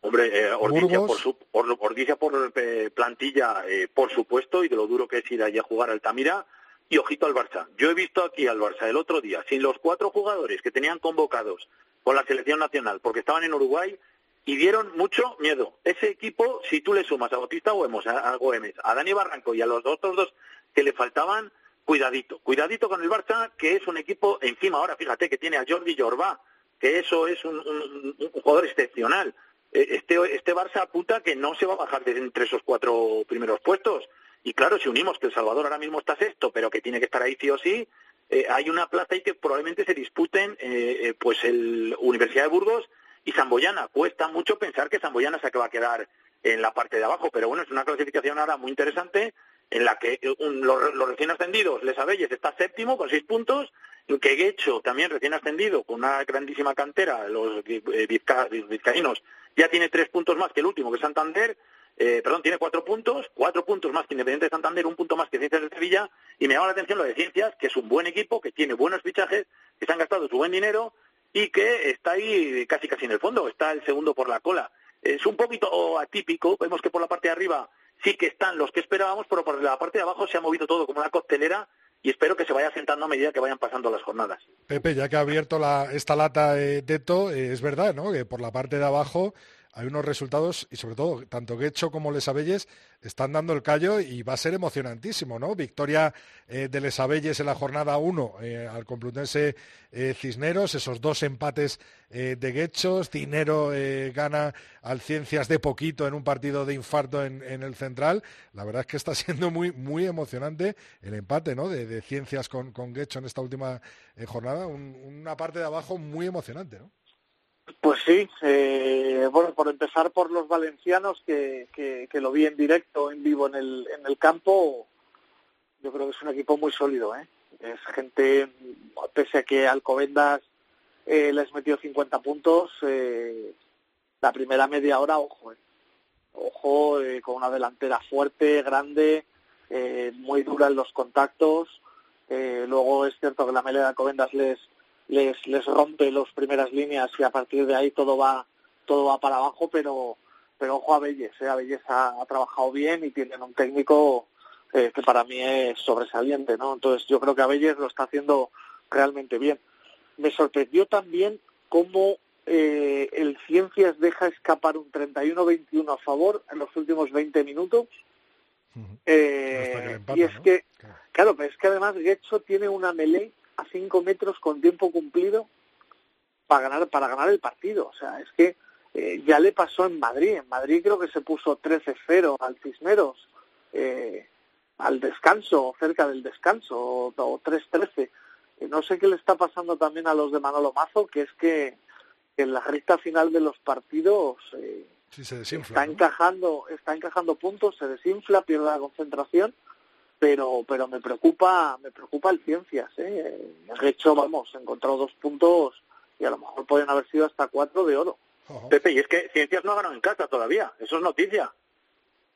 Hombre, eh, Ordicia, por, su, Ordicia por eh, plantilla, eh, por supuesto, y de lo duro que es ir allí a jugar a Altamira. Y ojito al Barça. Yo he visto aquí al Barça el otro día, sin los cuatro jugadores que tenían convocados con la selección nacional, porque estaban en Uruguay, y dieron mucho miedo. Ese equipo, si tú le sumas a Bautista Güemes, a, Güemes, a Dani Barranco y a los otros dos que le faltaban, cuidadito. Cuidadito con el Barça, que es un equipo, encima ahora, fíjate, que tiene a Jordi Jorba, que eso es un, un- jugador excepcional. Eh, Este, este Barça apunta que no se va a bajar de entre esos cuatro primeros puestos. Y claro, si unimos que El Salvador ahora mismo está sexto, pero que tiene que estar ahí sí o sí, eh, hay una plaza ahí que probablemente se disputen eh, eh, pues el Universidad de Burgos y Samboyana. Cuesta mucho pensar que Samboyana se va a quedar en la parte de abajo, pero bueno, es una clasificación ahora muy interesante en la que eh, un- los, recién ascendidos, Les Abelles, está séptimo con seis puntos, que Guecho, también recién ascendido, con una grandísima cantera, los vizca- vizcaínos, ya tiene tres puntos más que el último, que es Santander, eh, perdón, tiene cuatro puntos, cuatro puntos más que Independiente de Santander, un punto más que Ciencias de Sevilla, y me llama la atención lo de Ciencias, que es un buen equipo, que tiene buenos fichajes, que se han gastado su buen dinero y que está ahí casi casi en el fondo, está el segundo por la cola. Es un poquito atípico, vemos que por la parte de arriba sí que están los que esperábamos, pero por la parte de abajo se ha movido todo como una costelera y espero que se vaya sentando a medida que vayan pasando las jornadas. Pepe, ya que ha abierto esta lata eh, Teto, eh, es verdad, ¿no? Que por la parte de abajo hay unos resultados y sobre todo tanto Guecho como Les Abelles están dando el callo y va a ser emocionantísimo, ¿no? Victoria eh, de Les Abelles en la jornada 1 eh, al Complutense eh, Cisneros, esos dos empates de Guechos, Cinero gana al Ciencias de poquito en un partido de infarto en, el Central. La verdad es que está siendo muy muy emocionante el empate, ¿no? De, Ciencias con, con en esta última jornada, Un- una parte de abajo muy emocionante, ¿no? Pues sí, eh, bueno, por empezar por los valencianos, que, que, que lo vi en directo, en vivo en el, en el campo, yo creo que es un equipo muy sólido, ¿eh? Es gente, pese a que Alcobendas eh, les metió 50 puntos, eh, la primera media hora, ojo, ¿eh? Ojo, eh, con una delantera fuerte, grande, eh, muy dura en los contactos. Luego es cierto que la melea de Alcobendas les, les, les rompe las primeras líneas y a partir de ahí todo va, todo va para abajo, pero, pero ojo a Belles, ¿eh? Belles ha, ha, trabajado bien y tienen un técnico eh, que para mí es sobresaliente, ¿no? Entonces yo creo que Belles lo está haciendo realmente bien. Me sorprendió también cómo eh, el Ciencias deja escapar un 31-21 a favor en los últimos 20 minutos. Eh, y es que, claro, pero es que además Getxo tiene una melee a 5 metros con tiempo cumplido para ganar, para ganar el partido. O sea, es que eh, ya le pasó en Madrid. En Madrid creo que se puso 13-0 al Cisneros eh, al descanso, cerca del descanso, o, o 3-13. no sé qué le está pasando también a los de Manolo Mazo, que es que en la recta final de los partidos eh, se desinfla, está ¿no? encajando está encajando puntos, se desinfla, pierde la concentración, pero pero me preocupa me preocupa el Ciencias. ¿eh? De hecho, vamos, encontró dos puntos y a lo mejor pueden haber sido hasta cuatro de oro. Pepe, y es que Ciencias no ha ganado en casa todavía, eso es noticia.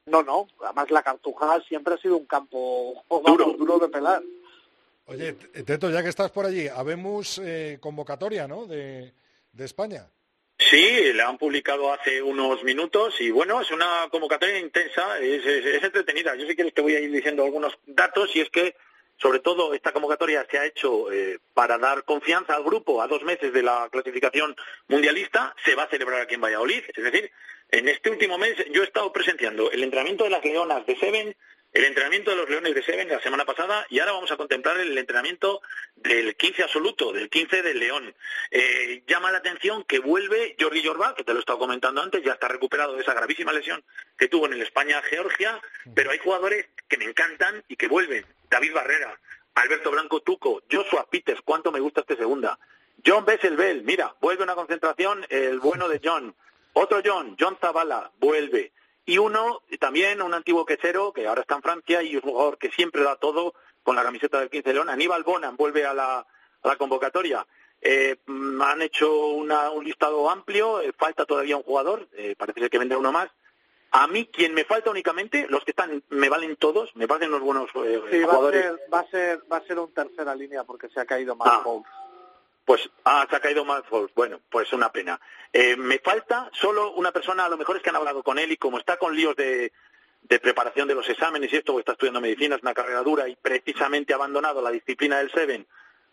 No, no, además la Cartuja siempre ha sido un campo duro, duro de pelar. Oye, Teto, ya que estás por allí, habemos eh, convocatoria, ¿no?, de, de España. Sí, la han publicado hace unos minutos y bueno, es una convocatoria intensa, es, entretenida. Yo sí que te voy a ir diciendo algunos datos y es que sobre todo esta convocatoria se ha hecho eh, para dar confianza al grupo a dos meses de la clasificación mundialista. Se va a celebrar aquí en Valladolid. Es decir, en este último mes yo he estado presenciando el entrenamiento de las Leonas de Seven, el entrenamiento de los Leones de Seven la semana pasada y ahora vamos a contemplar el entrenamiento del 15 absoluto, del 15 del León. Eh, llama la atención que vuelve Jordi Jorba, que te lo he estado comentando antes, ya está recuperado de esa gravísima lesión que tuvo en el España-Georgia, pero hay jugadores que me encantan y que vuelven. David Barrera, Alberto Blanco Tuco, Joshua Peters, cuánto me gusta este segunda. John Besselbel, mira, vuelve una concentración, el bueno de John. Otro John, John Zavala, vuelve. Y uno, también un antiguo quesero, que ahora está en Francia y un jugador que siempre da todo con la camiseta del 15 León, Aníbal Bonan, vuelve a la, a la convocatoria. Eh, han hecho una, un listado amplio, eh, falta todavía un jugador, eh, parece ser que vendrá uno más. A mí, quien me falta únicamente, los que están, me valen todos, me parecen unos buenos eh, sí, jugadores. Va a, ser, va, a ser, va a ser un tercera línea porque se ha caído más Ah. Pues, ah, se ha caído más Bueno, pues una pena. Eh, me falta solo una persona, a lo mejor es que han hablado con él y como está con líos de, de preparación de los exámenes y esto, está estudiando medicina, es una carrera dura y precisamente ha abandonado la disciplina del Seven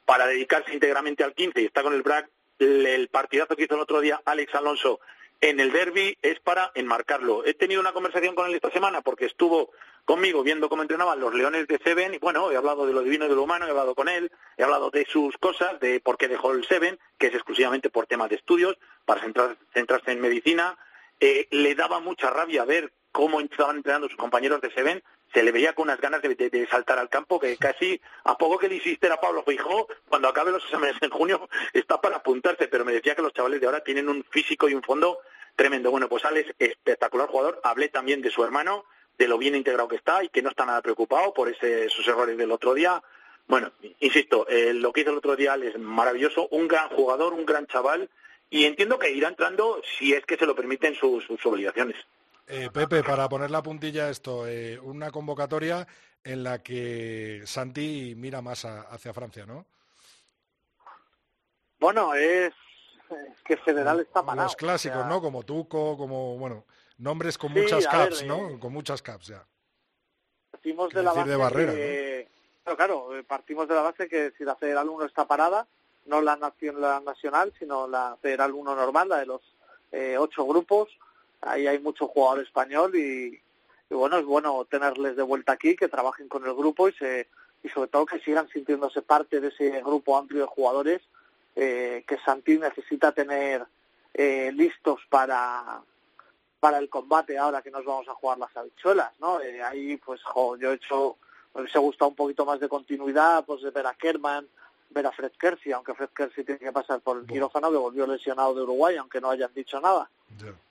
para dedicarse íntegramente al 15 y está con el BRAC, el partidazo que hizo el otro día Alex Alonso en el derby es para enmarcarlo. He tenido una conversación con él esta semana porque estuvo conmigo viendo cómo entrenaban los Leones de Seven y bueno, he hablado de lo divino y de lo humano, he hablado con él, he hablado de sus cosas, de por qué dejó el Seven, que es exclusivamente por temas de estudios, para centrar- centrarse en medicina. Eh, le daba mucha rabia ver cómo estaban entrenando sus compañeros de Seven, se le veía con unas ganas de, de- de saltar al campo que casi a poco que le hiciste a Pablo Feijó, cuando acabe los exámenes en junio está para apuntarse, pero me decía que los chavales de ahora tienen un físico y un fondo tremendo. Bueno, pues Alex, espectacular jugador. Hablé también de su hermano, de lo bien integrado que está y que no está nada preocupado por ese, sus errores del otro día. Bueno, insisto, eh, lo que hizo el otro día es maravilloso, un gran jugador, un gran chaval, y entiendo que irá entrando si es que se lo permiten sus, sus obligaciones. Eh, Pepe, para poner la puntilla a esto, eh, una convocatoria en la que Santi mira más a- hacia Francia, ¿no? Bueno, es, es que Federal está parado. Los clásicos, o sea, ¿no? Como Tuco, como, bueno, nombres con Sí, muchas caps, ver, ¿no? eh, Con muchas caps ya. Partimos ¿Qué de la base de Barrera, que, claro, claro, eh, partimos de la base que si la Federal 1 está parada, no la, nación, la nacional, sino la Federal 1 normal, la de los eh, ocho grupos, ahí hay mucho jugador español y, y bueno, es bueno tenerles de vuelta aquí, que trabajen con el grupo y se y sobre todo que sigan sintiéndose parte de ese grupo amplio de jugadores eh, que Santi necesita tener eh, listos para para el combate ahora que nos vamos a jugar las habichuelas, ¿no? Eh, ahí, pues, jo, yo he hecho, me hubiese gustado un poquito más de continuidad, pues, de ver a Kerman, ver a Fred Kersey, aunque Fred Kersey tiene que pasar por el quirófano, que volvió lesionado de Uruguay, aunque no hayan dicho nada.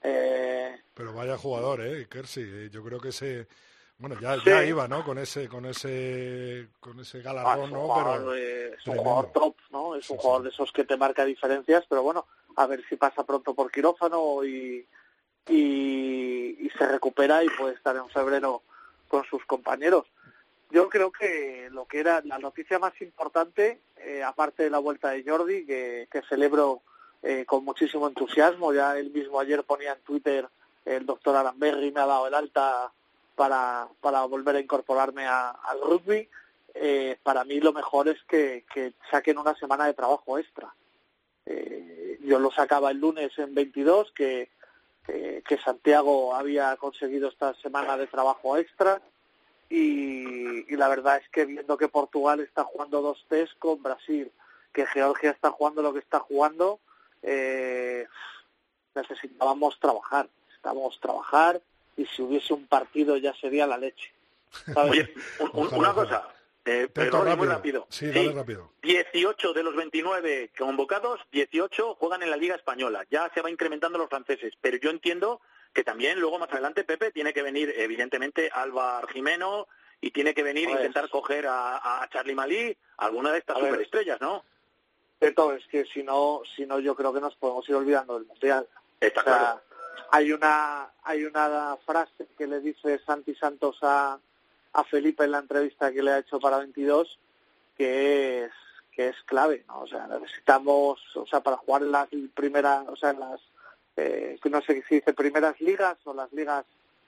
Eh, Pero vaya jugador, ¿eh? Kersey, eh, yo creo que ese... Bueno, ya, Sí. ya iba, ¿no? Con ese, con ese, con ese ah, es galardón, ¿no? jugador, Pero eh, es un tremendo. jugador top, ¿no? Es Sí, un sí. jugador de esos que te marca diferencias, pero bueno, a ver si pasa pronto por quirófano y, y, se recupera y puede estar en febrero con sus compañeros. Yo creo que lo que era la noticia más importante, eh, aparte de la vuelta de Jordi, que, que celebro eh, con muchísimo entusiasmo, ya él mismo ayer ponía en Twitter el doctor Aramberri me ha dado el alta para, para volver a incorporarme a- al rugby. Eh, para mí lo mejor es que, que saquen una semana de trabajo extra. Eh, yo lo sacaba el lunes en 22, que, que, que Santiago había conseguido esta semana de trabajo extra. Y, y la verdad es que viendo que Portugal está jugando dos test con Brasil, que Georgia está jugando lo que está jugando, eh, necesitábamos trabajar, necesitábamos trabajar y si hubiese un partido ya sería la leche. ¿sabes? Oye, un- una cosa, eh, y muy rápido. Sí, dale rápido. 18 de los 29 convocados, 18 juegan en la Liga Española. Ya se va incrementando los franceses, pero yo entiendo que también luego más adelante Pepe tiene que venir evidentemente Alba Jimeno y tiene que venir a intentar coger a, a Charlie Malí, alguna de estas A superestrellas, ¿no? Beto, es que si no, si no yo creo que nos podemos ir olvidando del mundial. Está O sea, claro. hay una hay una frase que le dice Santi Santos a, a Felipe en la entrevista que le ha hecho para 22 que es que es clave, ¿no? O sea, necesitamos, o sea, para jugar en las primeras, o sea, en las eh, no sé si dice primeras ligas o las ligas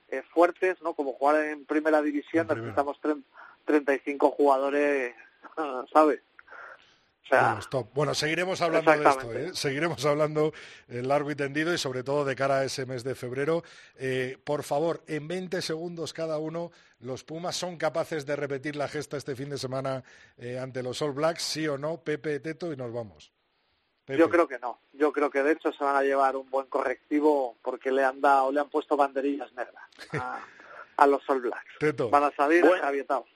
eh, fuertes, ¿no? Como jugar en primera división En necesitamos tre- 35 jugadores, ¿sabes? O sea, Bueno, stop. Bueno, seguiremos hablando de esto. ¿eh? seguiremos hablando largo y tendido y sobre todo de cara a ese mes de febrero. Eh, por favor, en 20 segundos cada uno, ¿los Pumas son capaces de repetir la gesta este fin de semana eh, ante los All Blacks? ¿Sí o no? Pepe, Teto y nos vamos. Pepe. Yo creo que no. Yo creo que de hecho se van a llevar un buen correctivo porque le han dado, le han puesto banderillas negras a, a los All Blacks. Teto. Van a salir avietados.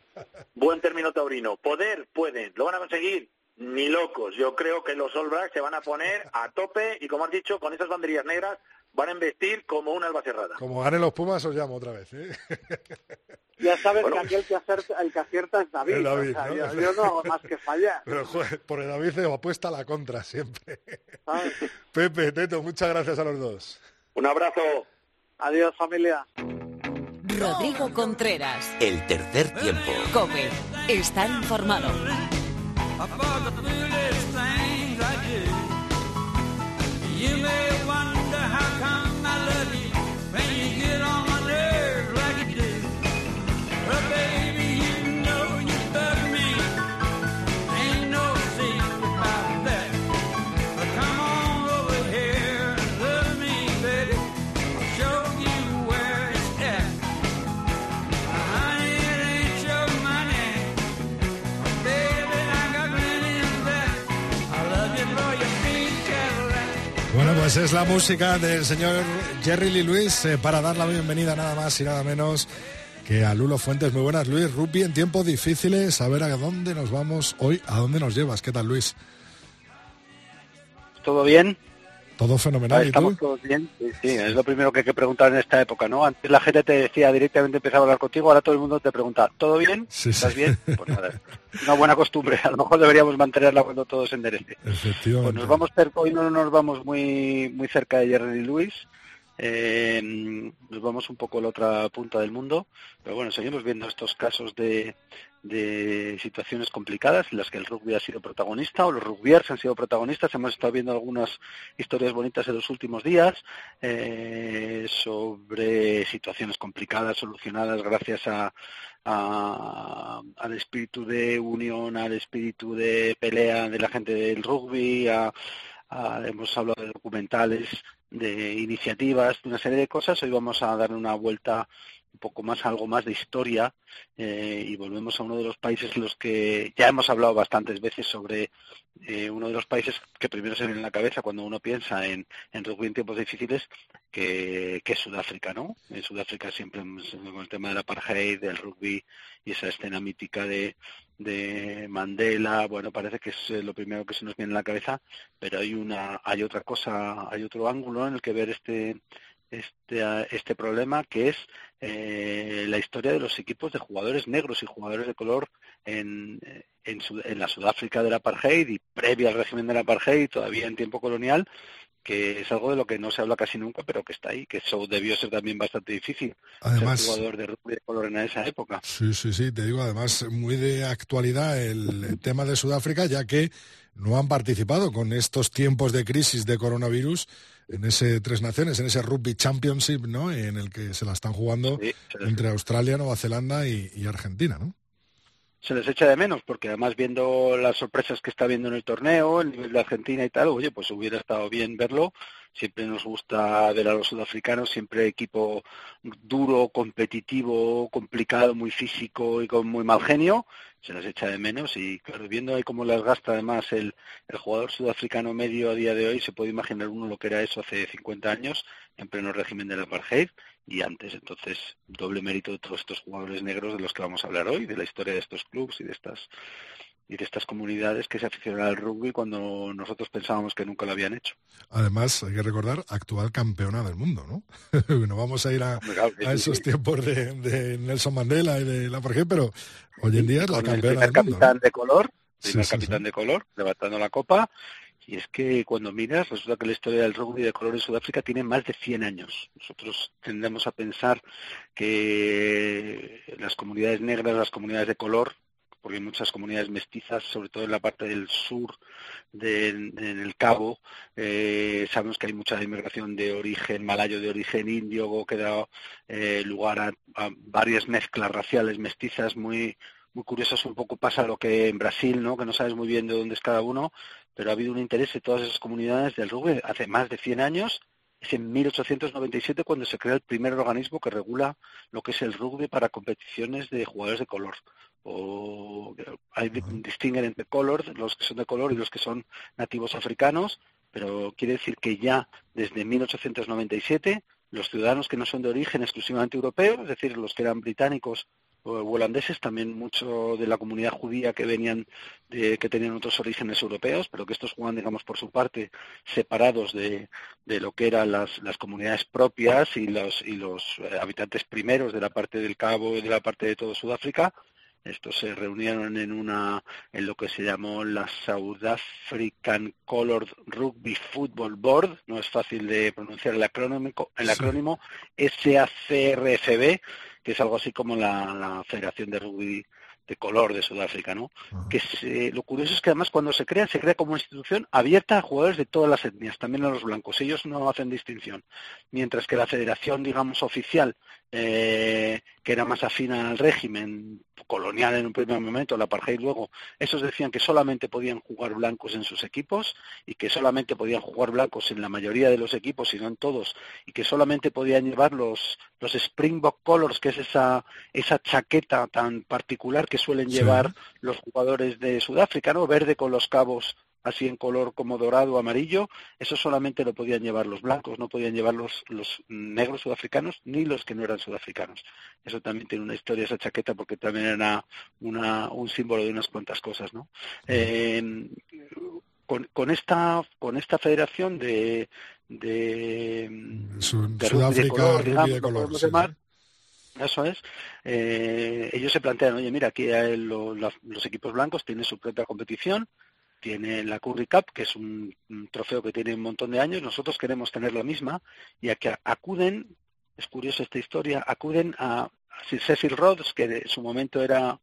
Buen término taurino. Poder, pueden. ¿Lo van a conseguir? Ni locos. Yo creo que los All Blacks se van a poner a tope y, como has dicho, con esas banderillas negras van a investir como una alba cerrada. Como ganen los Pumas os llamo otra vez. ¿eh? Ya sabes Bueno. que aquel que acierta, el que acierta es David. Es David, o sea, ¿no? yo, yo no hago más que fallar. Pero joder, por el David se apuesta a la contra siempre. ¿sabes? Pepe, Teto, muchas gracias a los dos. Un abrazo. Adiós familia. Rodrigo Contreras. El tercer tiempo. Cope. Estar informado. Pues es la música del señor Jerry Lee Lewis eh, para dar la bienvenida nada más y nada menos que a Lulo Fuentes. Muy buenas, Luis. Rugby en tiempos difíciles. A ver a dónde nos vamos hoy, a dónde nos llevas. ¿Qué tal, Luis? ¿Todo bien? Todo fenomenal. ¿Y ¿Estamos tú? todos bien? Sí, sí, es lo primero que hay que preguntar en esta época, ¿no? Antes la gente te decía directamente, empezaba a hablar contigo, ahora todo el mundo te pregunta, ¿todo bien? Sí, ¿Estás sí. bien? Pues nada, una buena costumbre, a lo mejor deberíamos mantenerla cuando todo se enderece. Efectivamente. Pues nos vamos cerca, hoy no nos vamos muy muy cerca de Jerry Lewis, eh, nos vamos un poco a la otra punta del mundo, pero bueno, seguimos viendo estos casos de, de situaciones complicadas en las que el rugby ha sido protagonista o los rugbyers han sido protagonistas. Hemos estado viendo algunas historias bonitas en los últimos días eh, sobre situaciones complicadas solucionadas gracias a, a- al espíritu de unión, al espíritu de pelea de la gente del rugby, a- a- hemos hablado de documentales, de iniciativas, de una serie de cosas. Hoy vamos a dar una vuelta un poco más algo más de historia eh, y volvemos a uno de los países en los que ya hemos hablado bastantes veces sobre eh, uno de los países que primero se viene en la cabeza cuando uno piensa en, en rugby en tiempos difíciles, que, que es Sudáfrica, ¿no? En Sudáfrica siempre con el tema del apartheid, del rugby y esa escena mítica de, de Mandela, bueno, parece que es eh, lo primero que se nos viene en la cabeza, pero hay una, hay otra cosa, hay otro ángulo en el que ver este este, este problema que es eh, la historia de los equipos de jugadores negros y jugadores de color en, en, Sud- en la Sudáfrica del apartheid y previa al régimen del apartheid, todavía en tiempo colonial, que es algo de lo que no se habla casi nunca, pero que está ahí, que eso debió ser también bastante difícil Además- ser jugador de rugby de color en esa época. Sí, sí, sí, te digo, además muy de actualidad el tema de Sudáfrica, ya que no han participado con estos tiempos de crisis de coronavirus en ese Tres Naciones, en ese Rugby Championship, ¿no? En el que se la están jugando Sí, entre Australia, Nueva Zelanda y, y Argentina, ¿no? Se les echa de menos, porque además viendo las sorpresas que está viendo en el torneo, el nivel de Argentina y tal, oye, pues hubiera estado bien verlo. Siempre nos gusta ver a los sudafricanos, siempre equipo duro, competitivo, complicado, muy físico y con muy mal genio. Se les echa de menos y claro, viendo ahí cómo las gasta además el, el jugador sudafricano medio a día de hoy, se puede imaginar uno lo que era eso hace 50 años, en pleno régimen del apartheid y antes. Entonces, doble mérito de todos estos jugadores negros de los que vamos a hablar hoy, de la historia de estos clubes y de estas y de estas comunidades que se aficionaron al rugby cuando nosotros pensábamos que nunca lo habían hecho. Además, hay que recordar, actual campeona del mundo, ¿no? no vamos a ir a, Claro, esos sí. tiempos de, de Nelson Mandela y de la Jorge, pero hoy en día es la Con campeona del mundo. capitán ¿no? de color, primer sí, capitán de color, levantando la copa. Y es que cuando miras, resulta que la historia del rugby de color en Sudáfrica tiene más de 100 años. Nosotros tendemos a pensar que las comunidades negras, las comunidades de color, porque muchas comunidades mestizas, sobre todo en la parte del sur del en el Cabo, eh, sabemos que hay mucha inmigración de origen malayo, de origen indio, que da eh, lugar a, varias mezclas raciales mestizas muy muy curiosas. Un poco pasa lo que en Brasil, ¿no? que no sabes muy bien de dónde es cada uno, pero ha habido un interés en todas esas comunidades del rugby hace más de 100 años. Es en 1897 cuando se crea el primer organismo que regula lo que es el rugby para competiciones de jugadores de color. O hay distinguen entre color, los que son de color y los que son nativos africanos, pero quiere decir que ya desde 1897 los ciudadanos que no son de origen exclusivamente europeo, es decir, los que eran británicos o holandeses, también mucho de la comunidad judía que venían de, que tenían otros orígenes europeos, pero que estos jugaban, digamos, por su parte, separados de, de lo que eran las, las comunidades propias y los, y los eh, habitantes primeros de la parte del Cabo y de la parte de todo Sudáfrica. Estos se reunieron en una en lo que se llamó la South African Colored Rugby Football Board, no es fácil de pronunciar el acrónimo, el Sí. acrónimo SACRFB, que es algo así como la, la Federación de Rugby de color de Sudáfrica, ¿no? Que se- lo curioso es que además cuando se crea, se crea como una institución abierta a jugadores de todas las etnias, también a los blancos. Ellos no hacen distinción. Mientras que la federación, digamos, oficial, eh, que era más afina al régimen colonial en un primer momento, la apartheid luego, esos decían que solamente podían jugar blancos en sus equipos y que solamente podían jugar blancos en la mayoría de los equipos y no en todos, y que solamente podían llevar los, los Springbok Colors, que es esa, esa chaqueta tan particular que suelen Sí. llevar los jugadores de Sudáfrica, ¿no? Verde con los cabos así en color como dorado o amarillo, eso solamente lo podían llevar los blancos, no podían llevar los, los negros sudafricanos ni los que no eran sudafricanos. Eso también tiene una historia esa chaqueta porque también era una, un símbolo de unas cuantas cosas, ¿no? Eh, con, con esta con esta federación de de, de Sudáfrica, color, digamos, de lo color. sí, sí. eso es. Eh, ellos se plantean, oye, mira, aquí los equipos blancos tienen su propia competición, tienen la Curry Cup, que es un, un trofeo que tiene un montón de años, nosotros queremos tener la misma, y a que acuden, es curiosa esta historia, acuden a Sir Cecil Rhodes, que en su momento era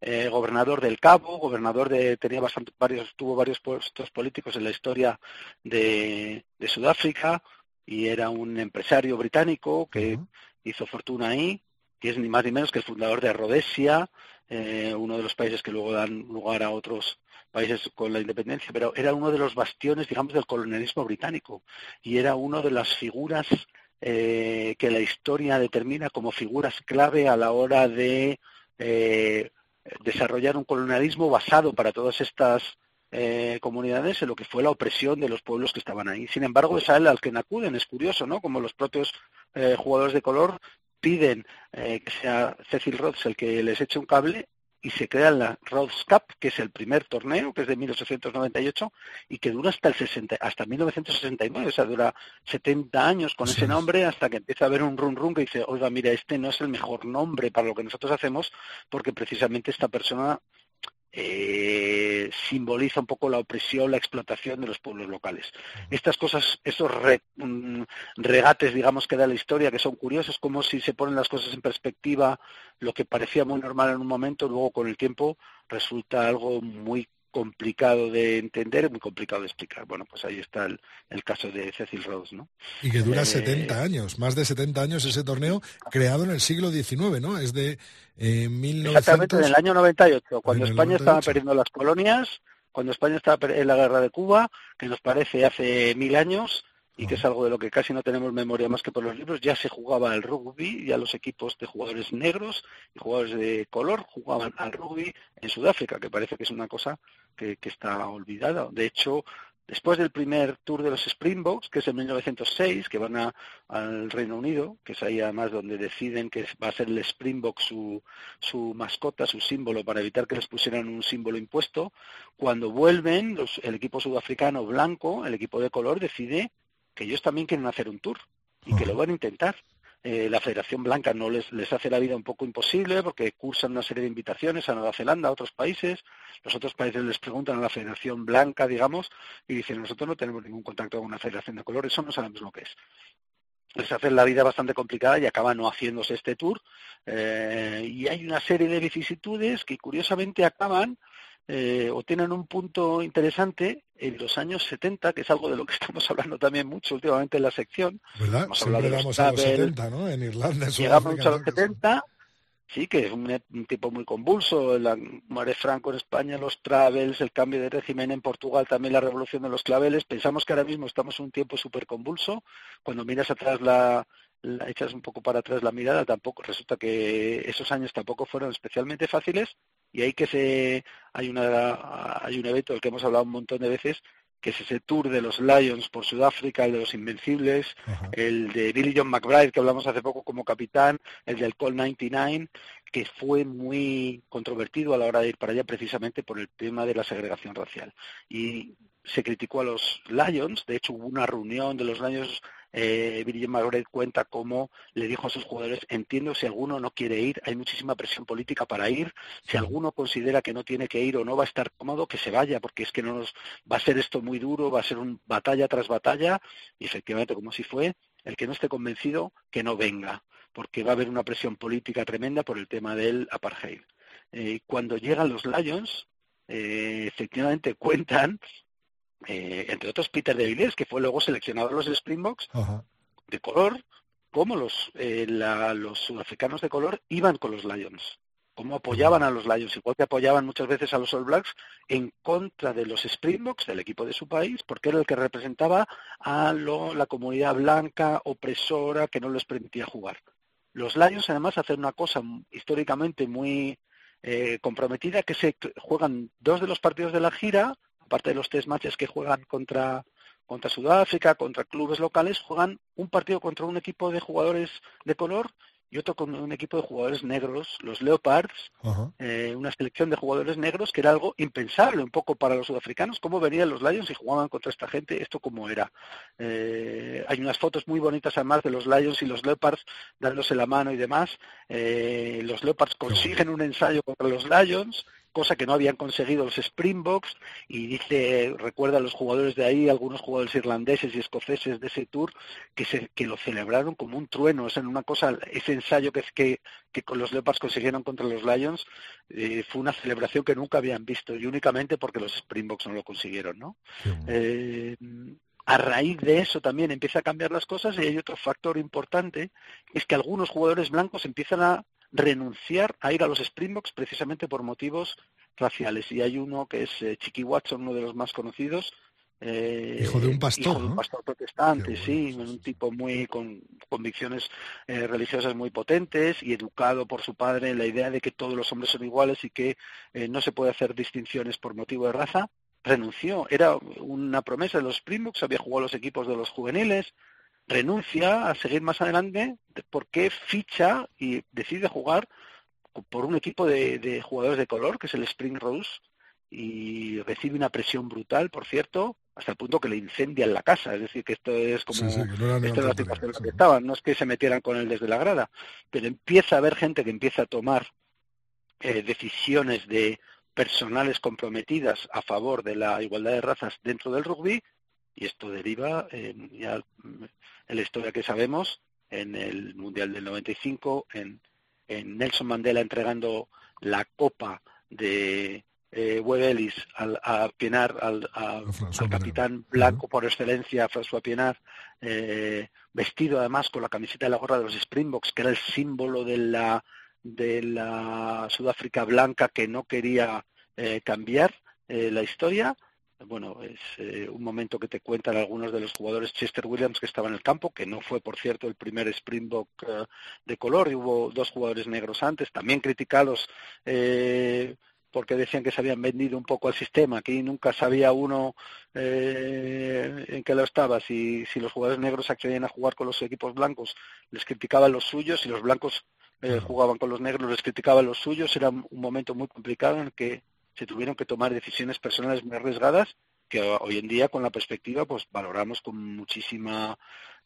eh, gobernador del Cabo, gobernador de, tenía bastante, varios, tuvo varios puestos políticos en la historia de, de Sudáfrica, y era un empresario británico que hizo fortuna ahí, que es ni más ni menos que el fundador de Rhodesia, eh, uno de los países que luego dan lugar a otros países con la independencia, pero era uno de los bastiones, digamos, del colonialismo británico y era una de las figuras eh, que la historia determina como figuras clave a la hora de eh, desarrollar un colonialismo basado para todas estas eh, comunidades en lo que fue la opresión de los pueblos que estaban ahí. Sin embargo, es a él al que acuden, es curioso, ¿no? Como los propios eh, jugadores de color piden eh, que sea Cecil Rhodes el que les eche un cable y se crea la Rhodes Cup, que es el primer torneo, que es de 1898 y que dura hasta el 60, hasta 1969, o sea, dura 70 años con Sí. ese nombre hasta que empieza a haber un run run que dice, oiga, mira, este no es el mejor nombre para lo que nosotros hacemos, porque precisamente esta persona eh, simboliza un poco la opresión, la explotación de los pueblos locales. Estas cosas, esos re- mm, regates, digamos, que da la historia, que son curiosos, como si se ponen las cosas en perspectiva, lo que parecía muy normal en un momento, luego con el tiempo resulta algo muy complicado de entender y muy complicado de explicar. Bueno, pues ahí está el, el caso de Cecil Rhodes, ¿no? Y que dura Eh, 70 años, más de 70 años ese torneo, creado en el siglo XIX, ¿no? Es de eh, 1900... Exactamente, en el año 98, cuando En España estaba 98. perdiendo las colonias, cuando España estaba en la guerra de Cuba, que nos parece hace mil años, y que es algo de lo que casi no tenemos memoria más que por los libros, ya se jugaba al rugby, ya los equipos de jugadores negros y jugadores de color jugaban al rugby en Sudáfrica, que parece que es una cosa que, que está olvidada. De hecho, después del primer tour de los Springboks, que es en 1906, que van a- al Reino Unido, que es ahí además donde deciden que va a ser el Springbok su, su mascota, su símbolo, para evitar que les pusieran un símbolo impuesto, cuando vuelven, los- el equipo sudafricano blanco, el equipo de color, decide que ellos también quieren hacer un tour y que lo van a intentar. Eh, la Federación Blanca no les, les hace la vida un poco imposible porque cursan una serie de invitaciones a Nueva Zelanda, a otros países. Los otros países les preguntan a la Federación Blanca, digamos, y dicen, nosotros no tenemos ningún contacto con una Federación de Color, eso no sabemos lo que es. Les hacen la vida bastante complicada y acaban no haciéndose este tour. Eh, y hay una serie de vicisitudes que curiosamente acaban eh, o tienen un punto interesante en los años 70, que es algo de lo que estamos hablando también mucho últimamente en la sección. ¿Verdad? Hemos Siempre los a los Travel, 70, ¿no? En Irlanda, en Llegamos mucho a los ¿no? 70, sí, que es un, un tipo muy convulso, la Mare Franco en España, los travels, el cambio de régimen en Portugal, también la revolución de los claveles. Pensamos que ahora mismo estamos en un tiempo súper convulso. Cuando miras atrás la, la- echas un poco para atrás la mirada, tampoco resulta que esos años tampoco fueron especialmente fáciles y ahí que se hay una hay un evento del que hemos hablado un montón de veces que es ese tour de los Lions por Sudáfrica, el de los Invencibles, el de Billy John McBride, que hablamos hace poco como capitán, el del Call 99, que fue muy controvertido a la hora de ir para allá precisamente por el tema de la segregación racial. Y se criticó a los Lions, de hecho hubo una reunión de los Lions, eh, John McBride cuenta cómo le dijo a sus jugadores, entiendo si alguno no quiere ir, hay muchísima presión política para ir, si alguno considera que no tiene que ir o no va a estar cómodo, que se vaya, porque es que no nos va a ser esto muy duro, va a ser un batalla tras batalla, y efectivamente, como si fue, el que no esté convencido, que no venga, porque va a haber una presión política tremenda por el tema del apartheid. Eh, cuando llegan los Lions, eh, efectivamente cuentan, eh, entre otros Peter de Villiers, que fue luego seleccionado a los Springboks, Ajá. de color, como los, eh, la- los sudafricanos de color iban con los Lions, cómo apoyaban a los Lions, igual que apoyaban muchas veces a los All Blacks en contra de los Springboks, del equipo de su país, porque era el que representaba a lo- la comunidad blanca opresora que no les permitía jugar. Los Lions además hacen una cosa históricamente muy eh, comprometida, que se juegan dos de los partidos de la gira, aparte de los tres matches que juegan contra contra Sudáfrica, contra clubes locales, juegan un partido contra un equipo de jugadores de color y otro con un equipo de jugadores negros, los Leopards, eh, una selección de jugadores negros que era algo impensable un poco para los sudafricanos, cómo venían los Lions y jugaban contra esta gente, esto cómo era. Eh, hay unas fotos muy bonitas además de los Lions y los Leopards dándose la mano y demás. Eh, los Leopards consiguen un ensayo contra los Lions, cosa que no habían conseguido los Springboks, y dice, recuerda a los jugadores de ahí, algunos jugadores irlandeses y escoceses de ese tour, que, se, que lo celebraron como un trueno, o sea, en una cosa, ese ensayo que, que, que con los Leopards consiguieron contra los Lions, eh, fue una celebración que nunca habían visto, y únicamente porque los Springboks no lo consiguieron, ¿no? Eh, a raíz de eso también empieza a cambiar las cosas y hay otro factor importante, es que algunos jugadores blancos empiezan a renunciar a ir a los Springboks precisamente por motivos raciales. Y hay uno que es eh, Chiqui Watson, uno de los más conocidos. eh, Hijo de un pastor, hijo de un ¿no? pastor protestante, sí, un tipo muy con convicciones eh, religiosas muy potentes y educado por su padre en la idea de que todos los hombres son iguales y que eh, no se puede hacer distinciones por motivo de raza renunció. Era una promesa de los Springboks, había jugado los equipos de los juveniles, renuncia a seguir más adelante porque ficha y decide jugar por un equipo de, de jugadores de color, que es el Spring Rose, y recibe una presión brutal, por cierto, hasta el punto que le incendian la casa. Es decir, que esto es como... Sí, sí, que no esta es que estaban. No es que se metieran con él desde la grada, pero empieza a haber gente que empieza a tomar eh, decisiones de personales comprometidas a favor de la igualdad de razas dentro del rugby y esto deriva en, ya, en la historia que sabemos en el Mundial del 95, en, en Nelson Mandela entregando la copa de eh, Webb Ellis al, a Pienaar, al, a- al capitán blanco por excelencia, François Pienaar, eh, vestido además con la camiseta y la gorra de los Springboks, que era el símbolo de la, de la Sudáfrica blanca que no quería eh, cambiar eh, la historia. Bueno, es eh, un momento que te cuentan algunos de los jugadores Chester Williams que estaba en el campo, que no fue, por cierto, el primer Springbok eh, de color, y hubo dos jugadores negros antes, también criticados eh, porque decían que se habían vendido un poco al sistema. Aquí nunca sabía uno eh, en qué lo estaba. Si, si los jugadores negros accedían a jugar con los equipos blancos, les criticaban los suyos. Si los blancos eh, jugaban con los negros, les criticaban los suyos. Era un momento muy complicado en el que se tuvieron que tomar decisiones personales muy arriesgadas que hoy en día con la perspectiva pues valoramos con muchísima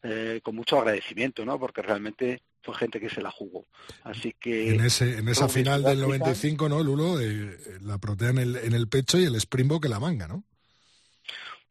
eh, con mucho agradecimiento no porque realmente fue gente que se la jugó así que En, ese, en esa final del Sudáfrica. 95, ¿no, Lulo? Eh, la protea en el, en el pecho y el Springbok en la manga, ¿no?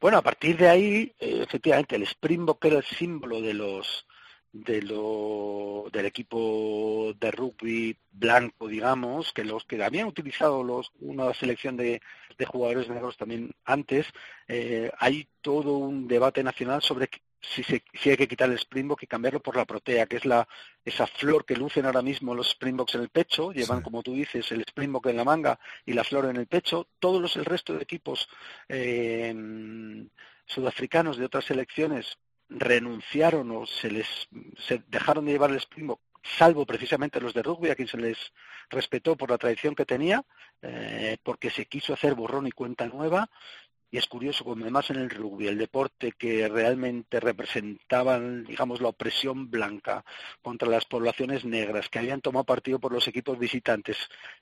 Bueno, a partir de ahí, eh, efectivamente, el Springbok era el símbolo de los de lo, del equipo de rugby blanco, digamos, que los que habían utilizado los, una selección de, de jugadores negros también antes, eh, hay todo un debate nacional sobre si, se, si hay que quitar el Springbok y cambiarlo por la protea, que es la esa flor que lucen ahora mismo los Springboks en el pecho, llevan, Sí. como tú dices, el Springbok en la manga y la flor en el pecho. Todos los, el resto de equipos eh, sudafricanos de otras selecciones renunciaron o se les dejaron de llevar el salvo precisamente los de rugby, a quien se les respetó por la tradición que tenía, eh, porque se quiso hacer borrón y cuenta nueva. Y es curioso, como además en el rugby, el deporte que realmente representaban, digamos, la opresión blanca contra las poblaciones negras, que habían tomado partido por los equipos visitantes,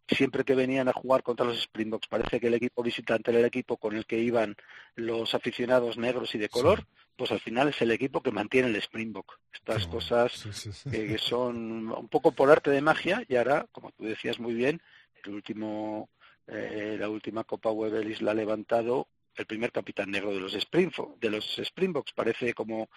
siempre que venían a jugar contra los Springboks, parece que el equipo visitante era el equipo con el que iban los aficionados negros y de color, pues al final es el equipo que mantiene el Springbok. Estas cosas sí, sí. que son un poco por arte de magia y ahora, como tú decías muy bien, el último, eh, la última Copa Webelis la ha levantado el primer capitán negro de los Springfo- de los Springboks. Parece como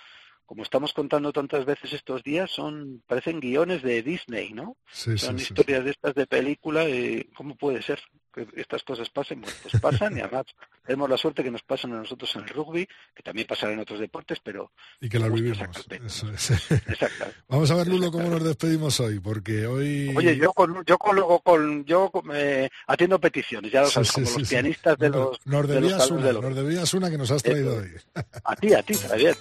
como estamos contando tantas veces estos días, son parecen guiones de Disney, ¿no? Sí, son sí, sí, historias de estas de película. eh, ¿Cómo puede ser que estas cosas pasen? Bueno, pues pasan y además tenemos la suerte que nos pasan a nosotros en el rugby, que también pasará en otros deportes, pero Y que gusta vivimos. esa carpeta. Eso es. exacto. Vamos a ver, Lulo, cómo nos despedimos hoy, porque hoy... Oye, yo con, yo con, luego con, yo eh, atiendo peticiones, ya lo sabes, sí, como sí, los pianistas de los, nos de los debías una, de los- nos debías una que nos has traído Eso hoy. A ti, a ti, Javier.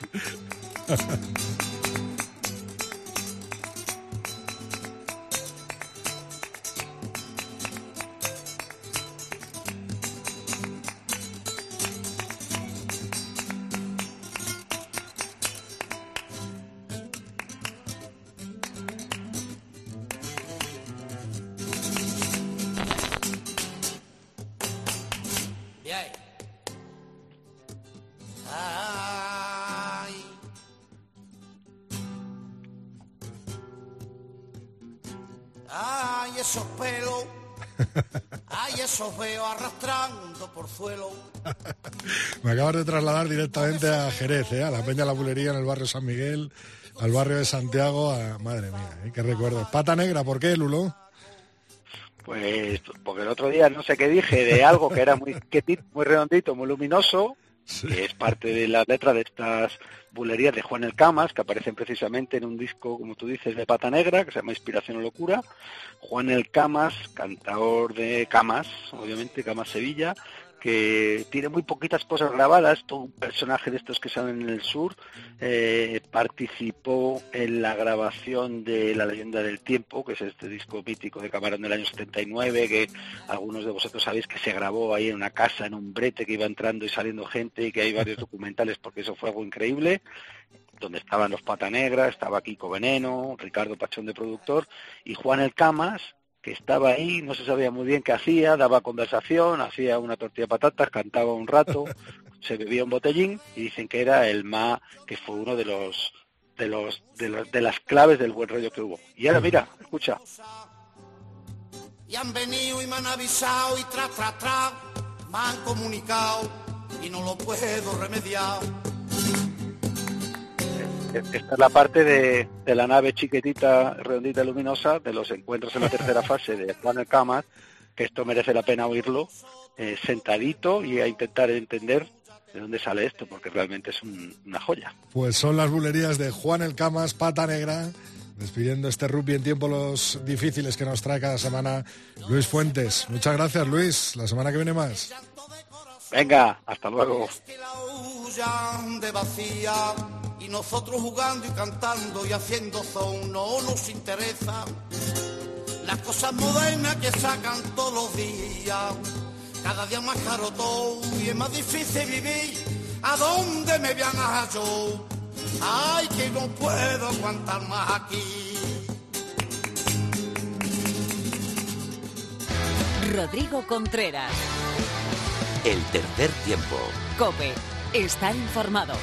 Me acabas de trasladar directamente a Jerez, ¿eh? a la Peña La Bulería en el barrio San Miguel, al barrio de Santiago. A... Madre mía, ¿eh? qué recuerdos. Pata negra, ¿por qué, Lulo? Pues porque el otro día no sé qué dije de algo que era muy muy redondito, muy luminoso, que es parte de la letra de estas bulerías de Juan el Camas, que aparecen precisamente en un disco, como tú dices, de Pata Negra, que se llama Inspiración o Locura. Juan el Camas, cantador de Camas, obviamente, Camas Sevilla, que tiene muy poquitas cosas grabadas, todo un personaje de estos que salen en el sur, eh, participó en la grabación de La leyenda del tiempo, que es este disco mítico de Camarón del año 79, que algunos de vosotros sabéis que se grabó ahí en una casa, en un brete, que iba entrando y saliendo gente y que hay varios documentales porque eso fue algo increíble donde estaban los Pata Negra, estaba Kiko Veneno, Ricardo Pachón de productor y Juan El Camas, que estaba ahí, no se sabía muy bien qué hacía, daba conversación, hacía una tortilla de patatas, cantaba un rato, se bebía un botellín y dicen que era el más, que fue uno de los de los de, los- de las claves del buen rollo que hubo. Y ahora mira, escucha. Y han venido y me han avisado y tras, tras, tras, me han comunicado y no lo puedo remediar. Esta es la parte de, la nave chiquitita, redondita luminosa, de los encuentros en la tercera fase de Juan el Camas, que esto merece la pena oírlo, eh, sentadito y a intentar entender de dónde sale esto, porque realmente es un- una joya. Pues son las bulerías de Juan El Camas, pata negra, despidiendo este rugby en tiempos difíciles que nos trae cada semana Luis Fuentes. Muchas gracias, Luis. La semana que viene más. Venga, hasta luego. huyan de vacía y nosotros jugando y cantando y haciendo son no nos interesa las cosas modernas que sacan todos los días cada día más caro todo y es más difícil vivir a dónde me voy a yo ay que no puedo aguantar más aquí Rodrigo Contreras. El tercer tiempo. Cope. Estar informado.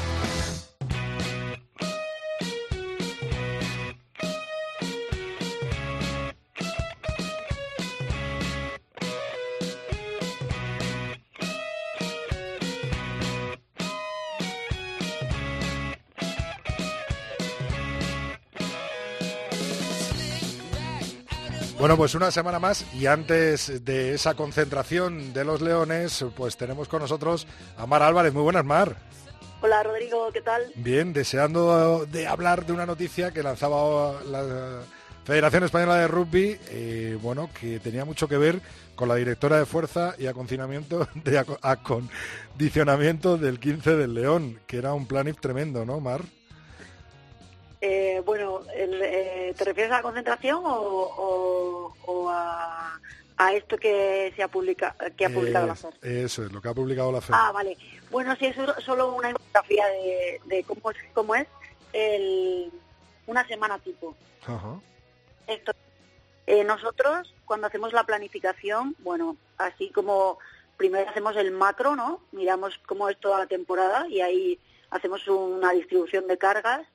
Bueno, pues una semana más y antes de esa concentración de los Leones, pues tenemos con nosotros a Mar Álvarez. Muy buenas, Mar. Hola Rodrigo, ¿qué tal? Bien, deseando de hablar de una noticia que lanzaba la Federación Española de Rugby, eh, bueno, que tenía mucho que ver con la directora de fuerza y acondicionamiento, de aco- acondicionamiento del 15 del León, que era un planif tremendo, ¿no, Mar? Eh, bueno, el, eh, ¿te refieres a la concentración o, o- o a, a esto que se ha, publica, que ha publicado la Eh, FER? Eso es, lo que ha publicado la FED. Ah, vale. Bueno, sí, es solo- una infografía de, de cómo, es- cómo es el, una semana tipo. Ajá. Esto, eh, nosotros, cuando hacemos la planificación, bueno, así como primero hacemos el macro, ¿no? Miramos cómo es toda la temporada y ahí hacemos una distribución de cargas.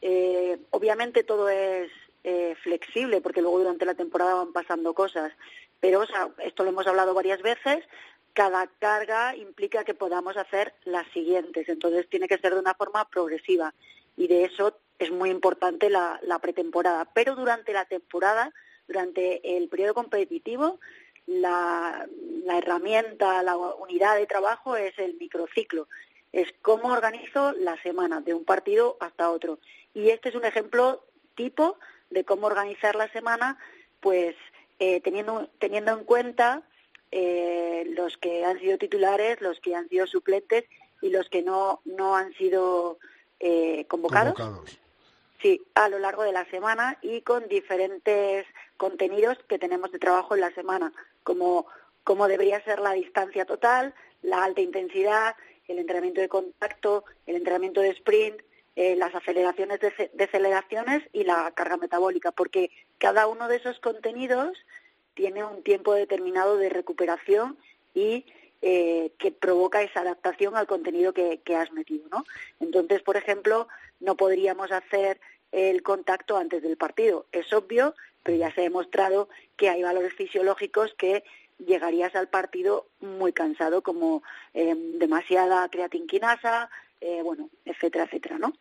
Eh, obviamente todo es eh, flexible porque luego durante la temporada van pasando cosas, pero o sea, esto lo hemos hablado varias veces. Cada carga implica que podamos hacer las siguientes, entonces tiene que ser de una forma progresiva y de eso es muy importante la, la pretemporada. Pero durante la temporada, durante el periodo competitivo, la, la herramienta, la unidad de trabajo es el microciclo. Es cómo organizo la semana, de un partido hasta otro. Y este es un ejemplo tipo de cómo organizar la semana, pues eh, teniendo, teniendo en cuenta eh, los que han sido titulares, los que han sido suplentes y los que no, no han sido eh, convocados. Convocados. Sí, a lo largo de la semana y con diferentes contenidos que tenemos de trabajo en la semana, como, como debería ser la distancia total, la alta intensidad, el entrenamiento de contacto, el entrenamiento de sprint, eh, las aceleraciones de, ce- de aceleraciones y la carga metabólica, porque cada uno de esos contenidos tiene un tiempo determinado de recuperación y eh, que provoca esa adaptación al contenido que, que has metido, ¿no? Entonces, por ejemplo, no podríamos hacer el contacto antes del partido. Es obvio, pero ya se ha demostrado que hay valores fisiológicos que llegarías al partido muy cansado, como eh, demasiada creatinquinasa, eh, bueno, etcétera, etcétera, ¿no?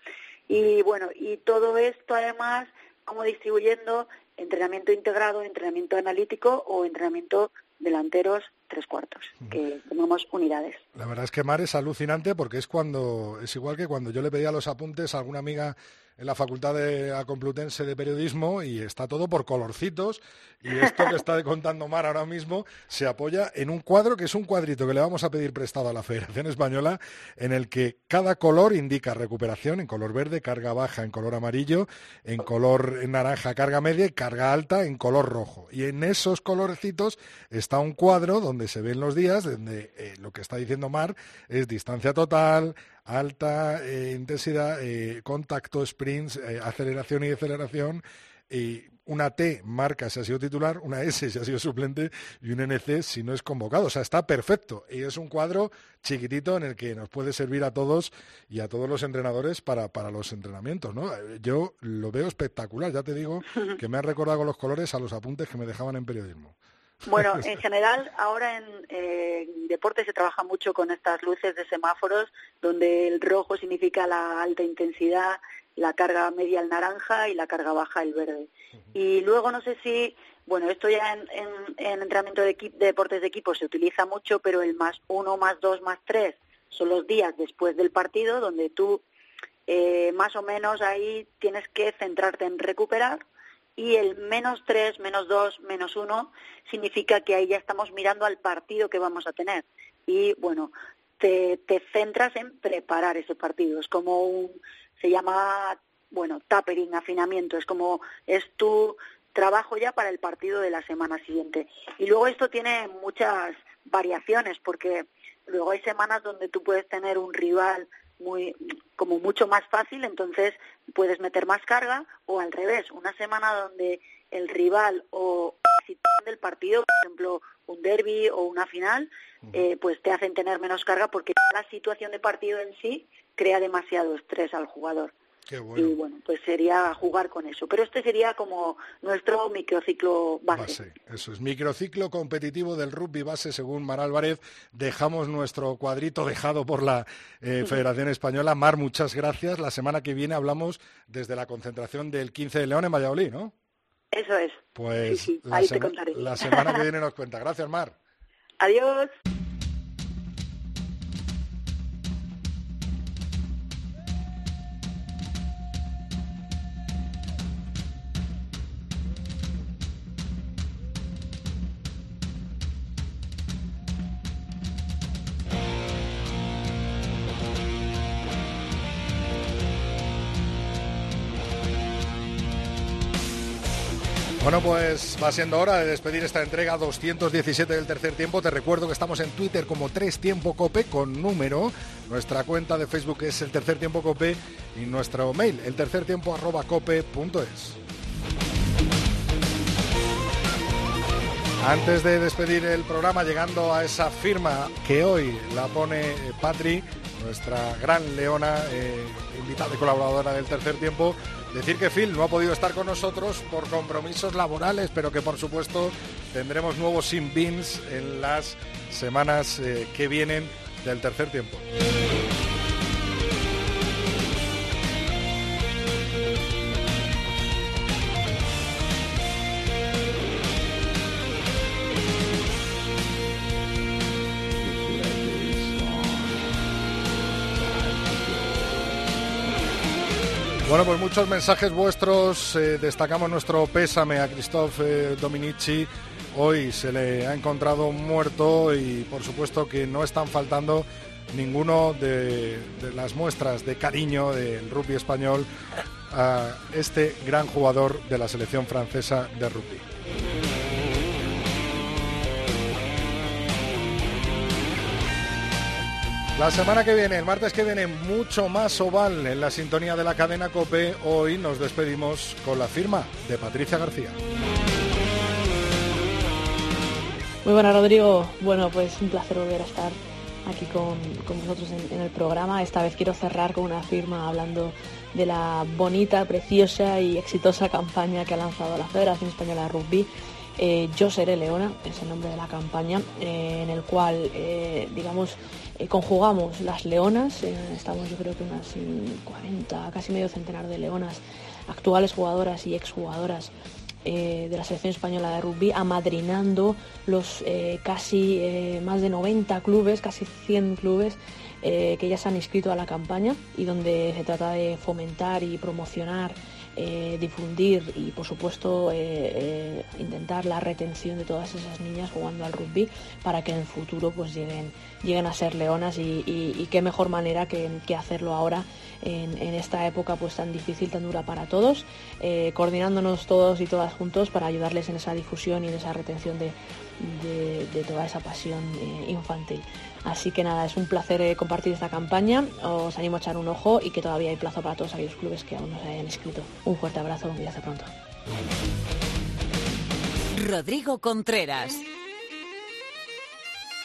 Y bueno, y todo esto además, como distribuyendo entrenamiento integrado, entrenamiento analítico o entrenamiento delanteros tres cuartos, que llamamos unidades. La verdad es que Mar es alucinante porque es cuando es igual que cuando yo le pedía los apuntes a alguna amiga en la Facultad de Complutense de Periodismo y está todo por colorcitos. Y esto que está contando Mar ahora mismo se apoya en un cuadro que es un cuadrito que le vamos a pedir prestado a la Federación Española en el que cada color indica recuperación. En color verde, carga baja. En color amarillo, en color naranja carga media y carga alta en color rojo. Y en esos colorcitos está un cuadro donde se ven los días, donde eh, lo que está diciendo Mar es distancia total, alta eh, intensidad, eh, contacto, sprints, eh, aceleración y deceleración. Y una T marca si ha sido titular, una S si ha sido suplente y un NC si no es convocado. O sea, está perfecto. Y es un cuadro chiquitito en el que nos puede servir a todos y a todos los entrenadores para, para los entrenamientos. ¿no? Yo lo veo espectacular. Ya te digo que me han recordado con los colores a los apuntes que me dejaban en periodismo. Bueno, en general, ahora en, eh, en deporte se trabaja mucho con estas luces de semáforos, donde el rojo significa la alta intensidad, la carga media el naranja y la carga baja el verde. Y luego no sé si Bueno, esto ya en, en- en entrenamiento de deportes de equipo se utiliza mucho, pero el más uno, más dos, más tres son los días después del partido donde tú eh, más o menos ahí tienes que centrarte en recuperar y el menos tres, menos dos, menos uno significa que ahí ya estamos mirando al partido que vamos a tener. Y bueno, te, te centras en preparar ese partido. Es como un, se llama, bueno, tapering, afinamiento. Es como, es tu trabajo ya para el partido de la semana siguiente. Y luego esto tiene muchas variaciones porque luego hay semanas donde tú puedes tener un rival muy como mucho más fácil, entonces puedes meter más carga o al revés, una semana donde el rival o la situación del partido, por ejemplo, un derby o una final, eh, pues te hacen tener menos carga porque la situación de partido en sí crea demasiado estrés al jugador. Qué Y bueno. bueno, pues sería jugar con eso. Pero este sería como nuestro microciclo base. Base, eso es. Microciclo competitivo del rugby base, según Mar Álvarez. Dejamos nuestro cuadrito dejado por la eh, Federación Española. Mar, muchas gracias. La semana que viene hablamos desde la concentración del 15 de León en Valladolid, ¿no? Eso es. Pues Sí, sí, la, ahí te contaré. la semana que viene nos cuenta. Gracias, Mar. Adiós. Bueno, pues va siendo hora de despedir esta entrega 217 del tercer tiempo. Te recuerdo que estamos en Twitter como Tres Tiempo Cope con número. Nuestra cuenta de Facebook es el tercer tiempo cope y nuestro mail el tercer tiempo arroba cope punto es. Antes de despedir el programa, llegando a esa firma que hoy la pone Patri, nuestra gran leona, eh, invitada y colaboradora del tercer tiempo, decir que Phil no ha podido estar con nosotros por compromisos laborales, pero que por supuesto tendremos nuevos sin beans en las semanas eh, que vienen del tercer tiempo. Bueno, pues muchos mensajes vuestros. eh, destacamos nuestro pésame a Christophe eh, Dominici. Hoy se le ha encontrado muerto y por supuesto que no están faltando ninguno de las muestras de cariño del rugby español a este gran jugador de la selección francesa de rugby. La semana que viene, el martes que viene, mucho más oval en la sintonía de la cadena Cope. Hoy nos despedimos con la firma de Patricia García. Muy buenas, Rodrigo. Bueno, pues un placer volver a estar aquí con, con vosotros en, el programa. Esta vez quiero cerrar con una firma hablando de la bonita, preciosa y exitosa campaña que ha lanzado la Federación Española de Rugby. Eh, Yo seré Leona, es el nombre de la campaña, eh, en el cual, eh, digamos, eh, conjugamos las leonas, eh, estamos yo creo que unas mm, 40, casi medio centenar de leonas, actuales jugadoras y exjugadoras eh, de la selección española de rugby, amadrinando los eh, casi más de 90 clubes, casi 100 clubes que ya se han inscrito a la campaña y donde se trata de fomentar y promocionar, eh, difundir y por supuesto eh, eh, intentar la retención de todas esas niñas jugando al rugby para que en el futuro pues lleguen, lleguen a ser leonas y, qué mejor manera que, hacerlo ahora en, en esta época pues tan difícil, tan dura para todos, coordinándonos todos y todas juntos para ayudarles en esa difusión y en esa retención de, de- de toda esa pasión eh, infantil. Así que nada, es un placer eh, compartir esta campaña, os animo a echar un ojo y que todavía hay plazo para todos aquellos clubes que aún no se hayan inscrito. Un fuerte abrazo y hasta pronto. Rodrigo Contreras.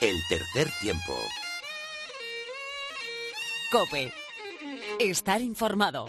El tercer tiempo. Cope. Estar informado.